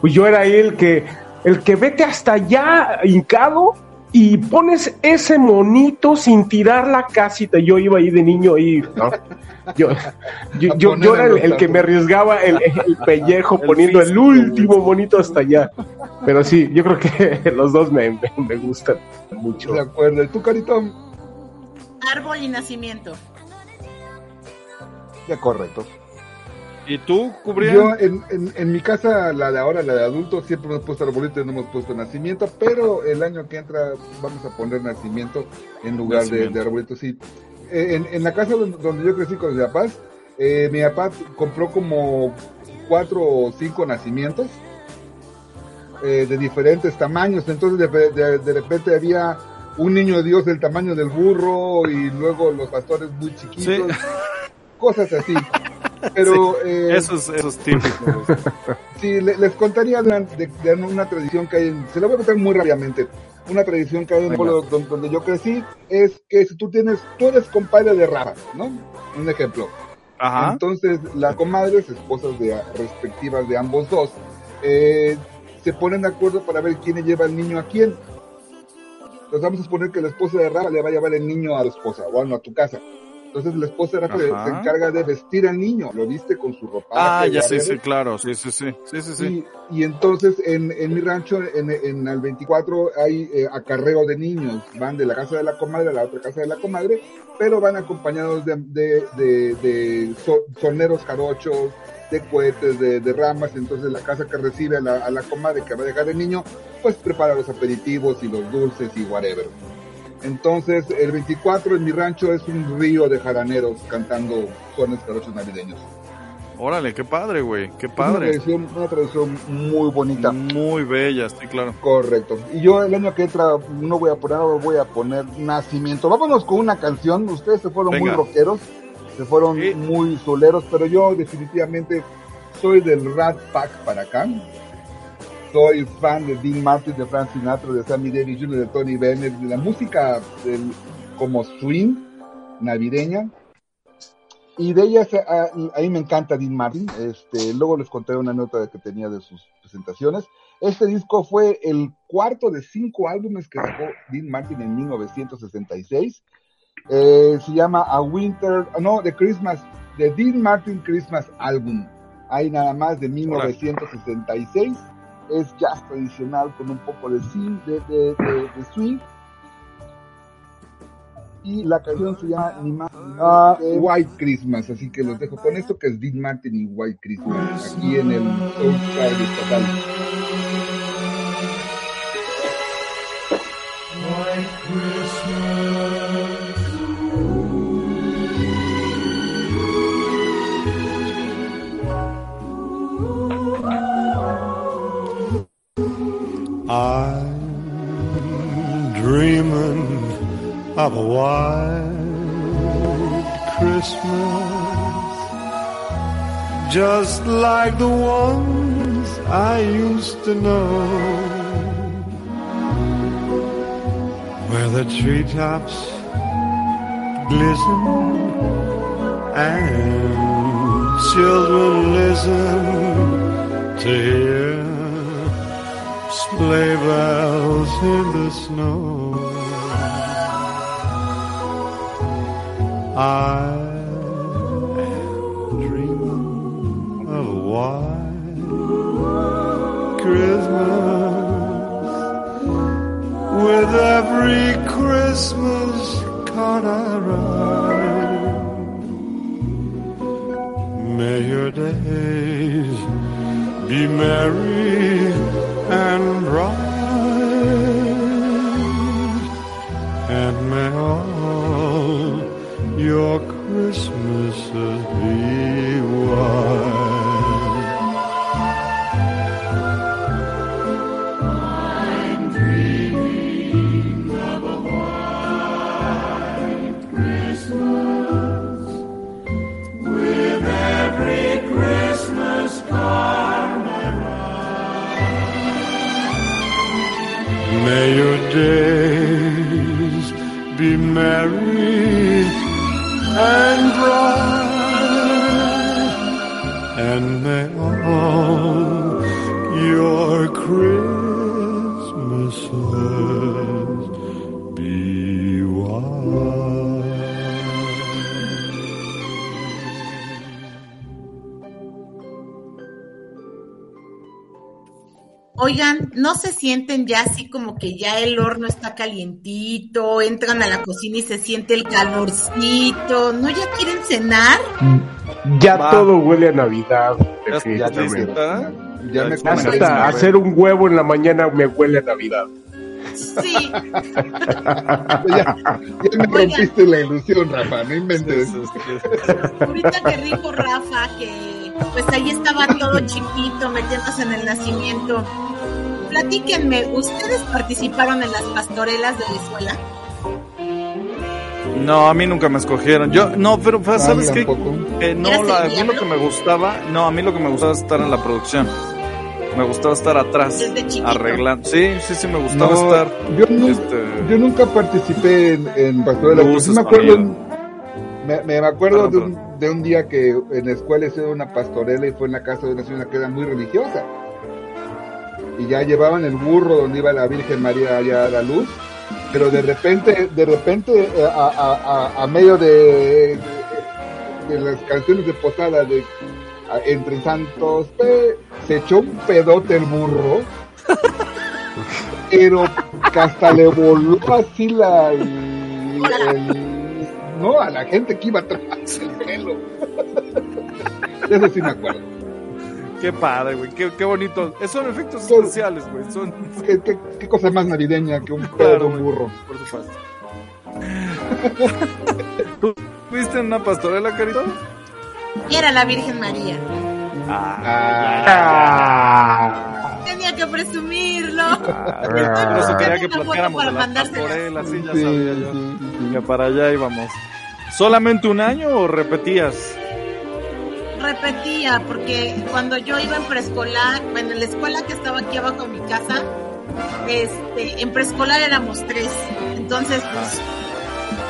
Pues yo era el que, el que vete hasta allá hincado y pones ese monito sin tirar la casita. Yo iba ahí de niño ¿no? Yo, yo, yo, era el, que me arriesgaba el, el pellejo El poniendo el último monito hasta allá. Pero sí, yo creo que los dos me, me, me gustan mucho. De acuerdo. ¿Y tú, Carito? Árbol y nacimiento. Ya, correcto. ¿Y tú, Cubrián? Yo, en, en, en mi casa, la de ahora, la de adultos, siempre hemos puesto arbolito y no hemos puesto nacimiento, pero el año que entra vamos a poner nacimiento en lugar de, Nacimiento. de arbolito, sí. Eh, En, en la casa donde, donde yo crecí con mis papás, eh, mi papá compró como cuatro o cinco nacimientos eh, de diferentes tamaños, entonces de, de- de repente había un niño Dios del tamaño del burro y luego los pastores muy chiquitos, Sí. cosas así. Pero eh, Eso es, eso es típico. Sí, le- les contaría de, una- de- de una tradición que hay, en- se la voy a contar muy rápidamente. Una tradición que hay en el pueblo donde, donde yo crecí es que si tú tienes, tú eres compadre de Rafa, ¿no? Un ejemplo. Ajá. Entonces, las comadres, esposas de respectivas de ambos dos, eh, se ponen de acuerdo para ver quién le lleva el niño a quién. Entonces vamos a suponer que la esposa de Rafa le va a llevar el niño a la esposa, o bueno, a tu casa. Entonces la esposa de Rafa se encarga de vestir al niño, lo viste con su ropa. Ah, ya sí, sí, claro. Sí, sí, sí. Sí, sí, sí. Y, y entonces en, en mi rancho, en, en el 24, hay eh, acarreo de niños. Van de la casa de la comadre a la otra casa de la comadre, pero van acompañados de, de, de, de so- soneros jarochos, de cohetes, de, de ramas. Entonces la casa que recibe a la, a la comadre que va a dejar el niño, pues prepara los aperitivos y los dulces y whatever. Entonces el 24 en mi rancho es un río de jaraneros cantando sones jarochos navideños. Órale, qué padre, güey. Qué Es una padre. tradición, una tradición muy bonita. Muy bella, sí, claro. Correcto. Y yo el año que entra no voy a poner, voy a poner nacimiento. Vámonos con una canción. Ustedes se fueron Venga. muy rockeros, se fueron Sí. muy soleros, pero yo definitivamente soy del Rat Pack para acá. Soy fan de Dean Martin, de Frank Sinatra, de Sammy Davis Jr., de Tony Bennett, de la música del, como swing navideña. Y de ellas, a, a mí me encanta Dean Martin. Este, luego les conté una nota que tenía de sus presentaciones. Este disco fue el cuarto de cinco álbumes que sacó Dean Martin en 1966. Eh, se llama A Winter, no, de Christmas, de Dean Martin Christmas Album. Hay nada más de 1966. Es jazz tradicional con un poco de, swing, de, de- de- de swing. Y la canción se llama ni más ni menos Ah, White Christmas. Así que los dejo con esto que es Dean Martin y White Christmas. Aquí en el Soul Friday I'm dreaming of a white Christmas just like the ones I used to know. Where the treetops glisten and children listen to hear sleigh bells in the snow. I am dreaming of a white Christmas with every Christmas card I write. May your days be merry and bright, and may all your Christmases be white. Be ¿no se sienten ya así como que ya el horno está calientito, entran a la cocina y se siente el calorcito? ¿No ya quieren cenar? Ya Va. todo huele a Navidad. ¿Ya, ya? Ya me. Hasta hacer un huevo en la mañana me huele a Navidad. Sí, Ya, ya me rompiste la ilusión, Rafa, no inventes. ahorita que dijo Rafa que pues ahí estaba todo chiquito metiéndose en el nacimiento. Platíquenme, ¿ustedes participaron en las pastorelas de la escuela? No, a mí nunca me escogieron. Yo, no, pero Ah, ¿sabes qué? Que no, ¿Eres la- a mí lo que me gustaba, no, a mí lo que me gustaba es estar en la producción. Me gustaba estar atrás, arreglando. Sí, sí, sí, me gustaba No, estar. yo, este, yo nunca participé en, en pastorela. pero sí Luces, me acuerdo, me, me- acuerdo Ah, de, un, de un día que en la escuela hicieron una pastorela y fue en la casa de una señora que era muy religiosa. Y ya llevaban el burro donde iba la Virgen María allá a la luz. Pero de repente, de repente, eh, a, medio de, de, las canciones de posada de Entre Santos, se echó un pedote el burro pero hasta le voló así la el- no a la gente que iba atrás el pelo eso sí me acuerdo qué padre, güey, qué, qué bonito. Esos son efectos especiales, güey. Son, ¿Qué, qué, qué cosa más navideña que un pedo Claro, de un güey. burro por supuesto. ¿Tú viste en una pastorela, carito? Y era la Virgen María. Ah, Ah, Tenía que presumirlo. por eso quería que platicáramos para de la pastorela, sí, ya sabía yo. Que para allá íbamos. ¿Solamente un año o repetías? Repetía porque cuando yo iba en preescolar, bueno, en la escuela que estaba aquí abajo de mi casa, este, en preescolar éramos tres. Entonces, pues,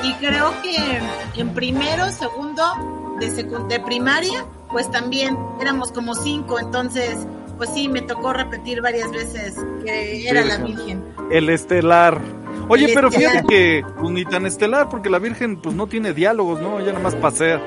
y creo que en primero, segundo, de, secu- de primaria, pues también éramos como cinco. Entonces, pues sí, me tocó repetir varias veces que era la Virgen. El estelar. Oye, El pero estelar. fíjate que pues, ni tan estelar, porque la Virgen pues no tiene diálogos, ¿no? Ella nada más pasea.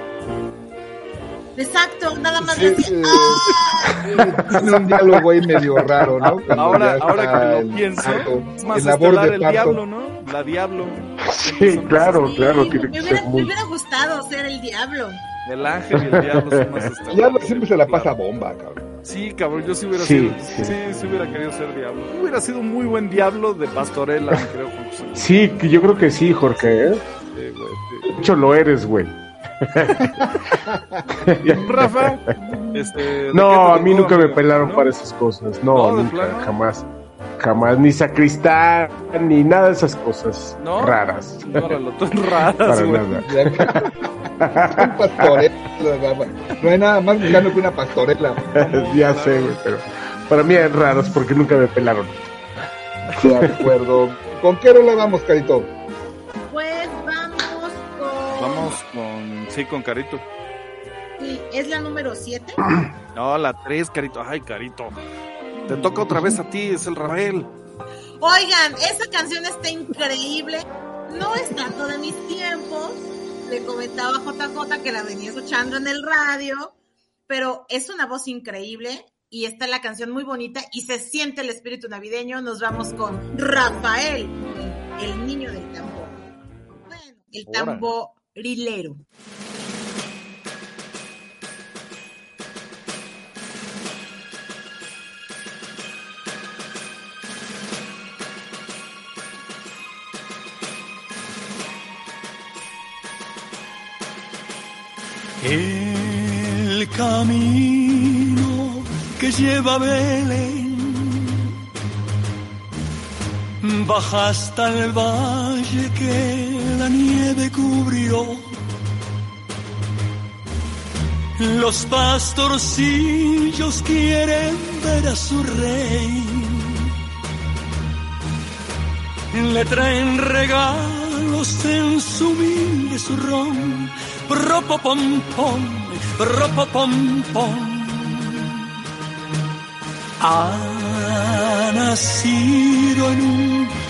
Exacto, nada más Sí, eh, "Ah". tiene un diálogo ahí medio raro no Cuando Ahora, ahora que lo el pienso, es más labor estelar de el parto. diablo, ¿no? La diablo. sí, claro, Sí, claro, me, tiene que hubiera, ser me muy. hubiera gustado ser el diablo. El ángel y el diablo son más estelares. el diablo siempre se la pasa bomba cabrón Sí, cabrón, yo sí hubiera Sí, sido. sí. Sí, sí hubiera querido ser diablo. Hubiera sido un muy buen diablo de pastorela, creo. Sí, que yo creo que sí, Jorge. ¿eh? Sí, güey. De hecho, lo eres, güey. ¿Y tú, Rafa? Este, ¿de qué No, a mí nunca me pelaron ¿No? para esas cosas. No, ¿No, nunca, jamás. Jamás, ni sacristán, ni nada de esas cosas ¿No? raras. Tú raras, Para güey. nada. No hay nada más mexicano que una pastorela. ya sé, güey, pero para mí es raros porque nunca me pelaron. De acuerdo. ¿Con qué rola vamos, Carito? Con. Sí, con Carito. Sí, es la número 7. No, la 3, Carito. Ay, Carito. Te toca otra vez a ti, es el Rafael. Oigan, esa canción está increíble. No es tanto de mis tiempos. Le comentaba a JJ que la venía escuchando en el radio. Pero es una voz increíble. Y está la canción muy bonita. Y se siente el espíritu navideño. Nos vamos con Rafael, el niño del tambor. Bueno, el Órale. Tamborilero. El camino que lleva Belén baja hasta el valle que la nieve cubrió. Los pastorcillos quieren ver a su rey. Le traen regalos en su humilde zurrón. Ropopompom, ropopompom. Ha nacido en un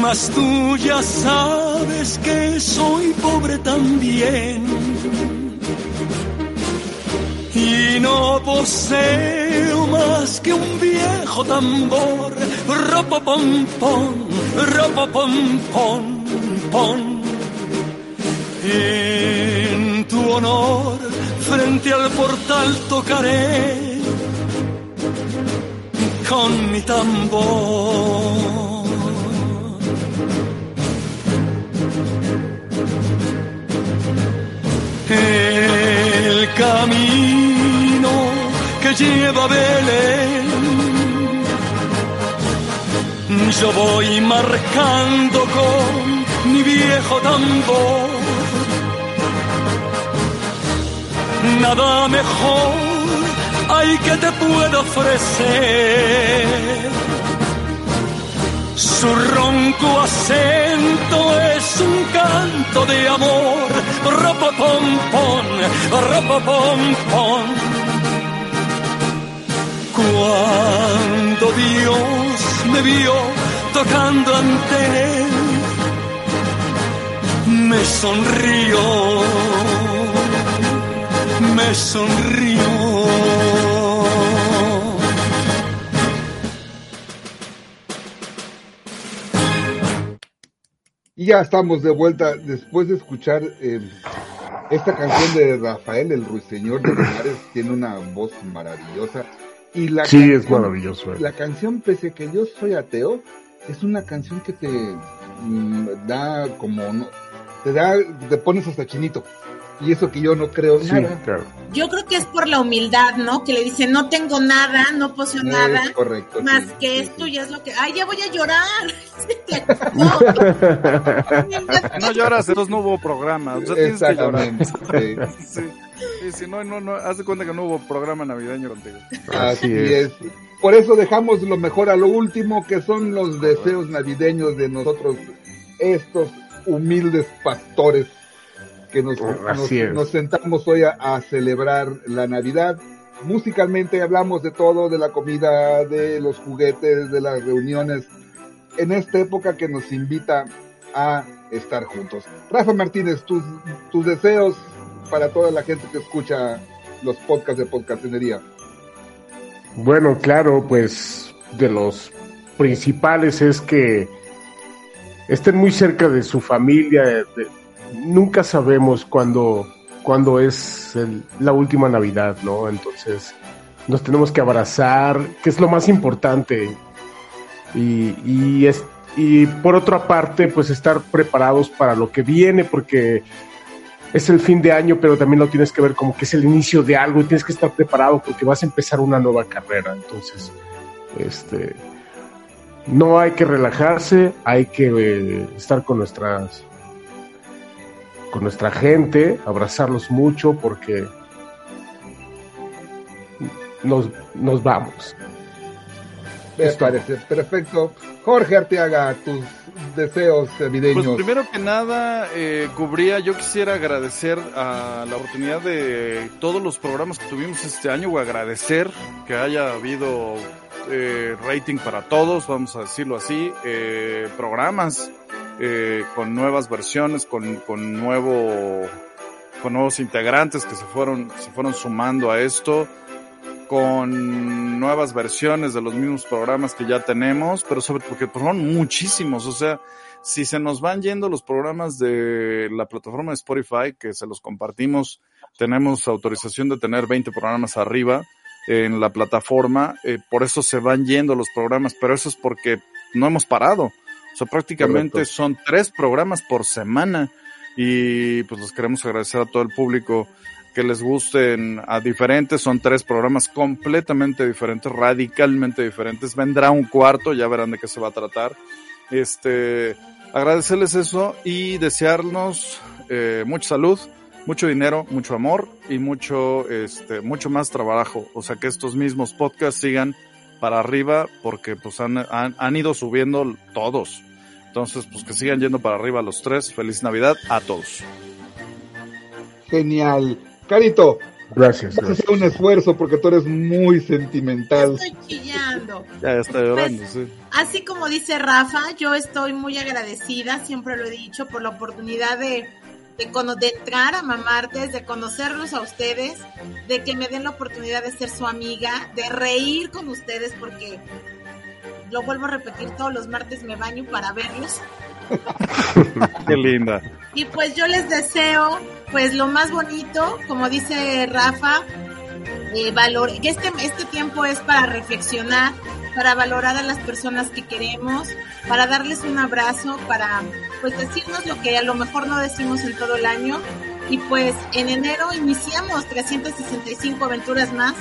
Mas tú ya sabes que soy pobre también. Y no poseo más que un viejo tambor. Ropopom, pom, ropopom, pom, pom. En tu honor, frente al portal tocaré con mi tambor. El camino que lleva a Belén, yo voy marcando con mi viejo tambor. Nada mejor hay que te puedo ofrecer. De amor. Ropopompón, ropopompón. Cuando Dios me vio tocando ante él, me sonrió, me sonrió. Ya estamos de vuelta después de escuchar eh, esta canción de Rafael, el ruiseñor de Linares, tiene una voz maravillosa. Y la Sí, es canción- maravilloso. eh. La canción, pese a que yo soy ateo, es una canción que te mm, da como, no- te da, te pones hasta chinito. Y eso que yo no creo Sí, nada. claro. Yo creo que es por la humildad, ¿no? Que le dice, no tengo nada, no poseo nada, Es correcto. más sí, que sí, esto sí. ya es lo que... ¡Ay, ya voy a llorar! no, lloras, entonces no hubo programa. O sea, tienes que llorar. Exactamente. sí. Sí. No, no, no, haz de cuenta que no hubo programa navideño contigo. Así Así es. es. Por eso dejamos lo mejor a lo último, que son los deseos navideños de nosotros, estos humildes pastores que nos, es. nos sentamos hoy a, a celebrar la Navidad. Musicalmente hablamos de todo, de la comida, de los juguetes, de las reuniones, en esta época que nos invita a estar juntos. Rafa Martínez, tus, tus deseos para toda la gente que escucha los podcasts de podcastinería. Bueno, claro, pues de los principales es que estén muy cerca de su familia. de- nunca sabemos cuándo, cuando es el- la última Navidad, ¿no? Entonces nos tenemos que abrazar, que es lo más importante. Y, y, es, y por otra parte, pues estar preparados para lo que viene, porque es el fin de año, pero también lo tienes que ver como que es el inicio de algo y tienes que estar preparado porque vas a empezar una nueva carrera. Entonces, este, no hay que relajarse, hay que eh, estar con nuestras con nuestra gente, abrazarlos mucho porque nos, nos vamos. Me Esto. parece perfecto. Jorge Arteaga, tus deseos navideños. Pues primero que nada, eh, cubría, yo quisiera agradecer a la oportunidad de todos los programas que tuvimos este año, o agradecer que haya habido eh, rating para todos, vamos a decirlo así, eh, programas eh, con nuevas versiones, con, con nuevo, con nuevos integrantes que se fueron, se fueron sumando a esto con nuevas versiones de los mismos programas que ya tenemos, pero sobre porque fueron muchísimos, o sea, si se nos van yendo los programas de la plataforma de Spotify, que se los compartimos, tenemos autorización de tener 20 programas arriba en la plataforma, eh, por eso se van yendo los programas, pero eso es porque no hemos parado. O sea, prácticamente Correcto. son tres programas por semana y pues les queremos agradecer a todo el público que les gusten a diferentes, son tres programas completamente diferentes, radicalmente diferentes. Vendrá un cuarto, ya verán de qué se va a tratar. Este, agradecerles eso y desearnos eh, mucha salud, mucho dinero, mucho amor y mucho, este, mucho más trabajo. O sea, que estos mismos podcasts sigan para arriba porque pues han, han, han ido subiendo todos. Entonces, pues que sigan yendo para arriba los tres. Feliz Navidad a todos. Genial. Carito, Gracias. gracias. un esfuerzo porque tú eres muy sentimental. Estoy chillando. Ya está llorando, sí. Así como dice Rafa, yo estoy muy agradecida, siempre lo he dicho, por la oportunidad de, de, de entrar a Mamartes, de conocerlos a ustedes, de que me den la oportunidad de ser su amiga, de reír con ustedes, porque lo vuelvo a repetir, todos los martes me baño para verlos. Qué linda. Y pues yo les deseo, pues lo más bonito, como dice Rafa, eh, valor, que este, este tiempo es para reflexionar, para valorar a las personas que queremos, para darles un abrazo, para pues decirnos lo que a lo mejor no decimos en todo el año. Y pues en enero iniciamos 365 aventuras más.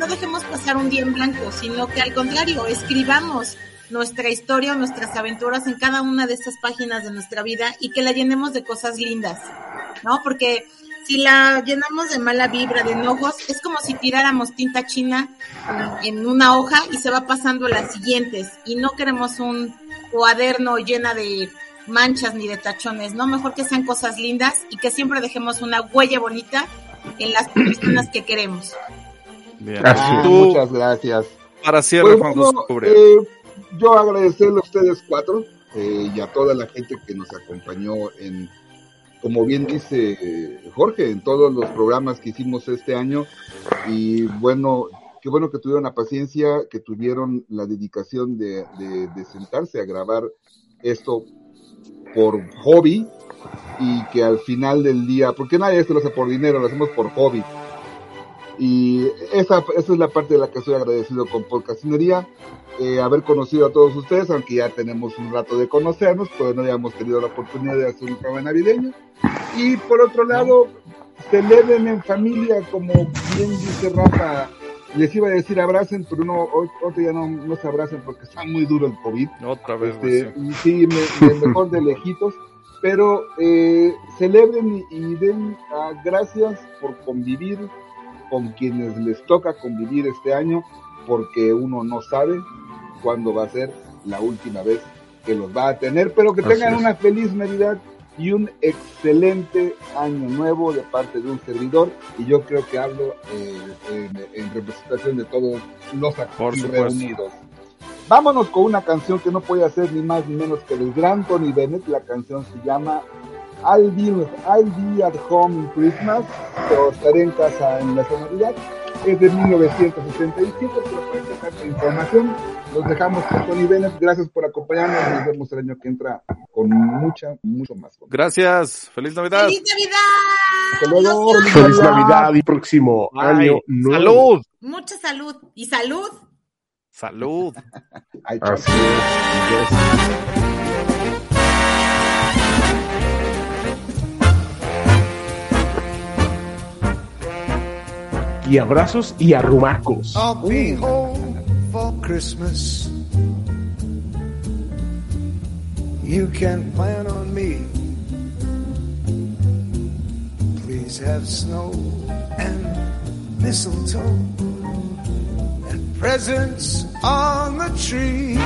No dejemos pasar un día en blanco, sino que al contrario, escribamos nuestra historia, nuestras aventuras en cada una de estas páginas de nuestra vida y que la llenemos de cosas lindas, ¿no? Porque si la llenamos de mala vibra, de enojos, es como si tiráramos tinta china en, en una hoja y se va pasando a las siguientes y no queremos un cuaderno llena de manchas ni de tachones, ¿no? Mejor que sean cosas lindas y que siempre dejemos una huella bonita en las personas que queremos. Bien. Ah, Tú, muchas gracias. para cierre, Pues Juan bueno, eh, yo agradecerle a ustedes cuatro eh, y a toda la gente que nos acompañó en, como bien dice Jorge, en todos los programas que hicimos este año. Y bueno, qué bueno que tuvieron la paciencia, que tuvieron la dedicación de, de- de sentarse a grabar esto por hobby y que al final del día, porque nadie esto lo hace por dinero, lo hacemos por hobby. Y esa, esa es la parte de la que estoy agradecido con Podcastinería, eh, haber conocido a todos ustedes, aunque ya tenemos un rato de conocernos, pero no habíamos tenido la oportunidad de hacer un programa navideño. Y por otro lado, celebren en familia, como bien dice Rafa, les iba a decir abracen, pero no, hoy ya no, no se abracen porque está muy duro el COVID. Otra vez, Este, sí. sí, me- me- mejor de lejitos, pero eh, celebren y, y den ah, gracias por convivir con quienes les toca convivir este año, porque uno no sabe cuándo va a ser la última vez que los va a tener, pero que tengan una feliz Navidad y un excelente año nuevo de parte de un servidor, y yo creo que hablo eh, en, en representación de todos los supuesto. reunidos. Vámonos con una canción que no puede ser ni más ni menos que del gran Tony Bennett. La canción se llama I'll Be, I'll Be at Home in Christmas, o estaré en casa en la Navidad. es de 1977, pero para empezar la información, los dejamos con Tony Bennett. Gracias por acompañarnos. Nos vemos el año que entra con mucha, mucho más. Gracias. Feliz Navidad. ¡Feliz Navidad! Luego. Amo. Feliz Navidad y próximo Bye. año nuevo. Salud. Mucha salud. Y salud. Salud. Así es. Y abrazos y arrumacos. I'll be home for Christmas. You can plan on me. Please have snow and mistletoe and presents on the tree.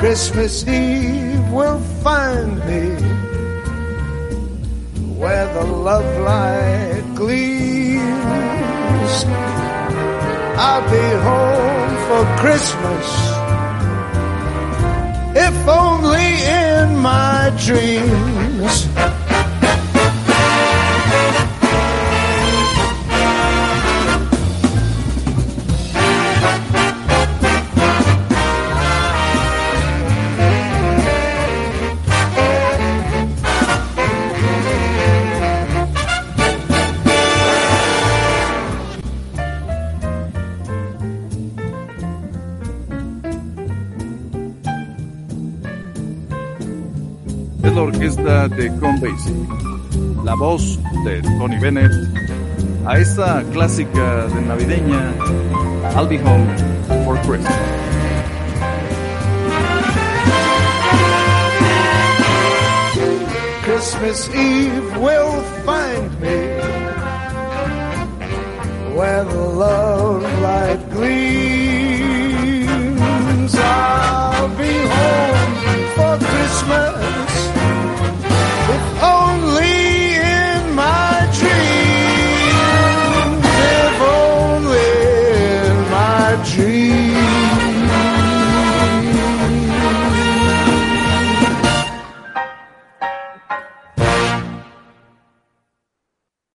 Christmas Eve will find me where the love light gleams. I'll be home for Christmas, if only in my dreams. Orquesta de Con Basie. La voz de Tony Bennett. A esta clásica de navideña, I'll be home for Christmas. Christmas Eve will find me where the love light gleams. I'll be home for Christmas,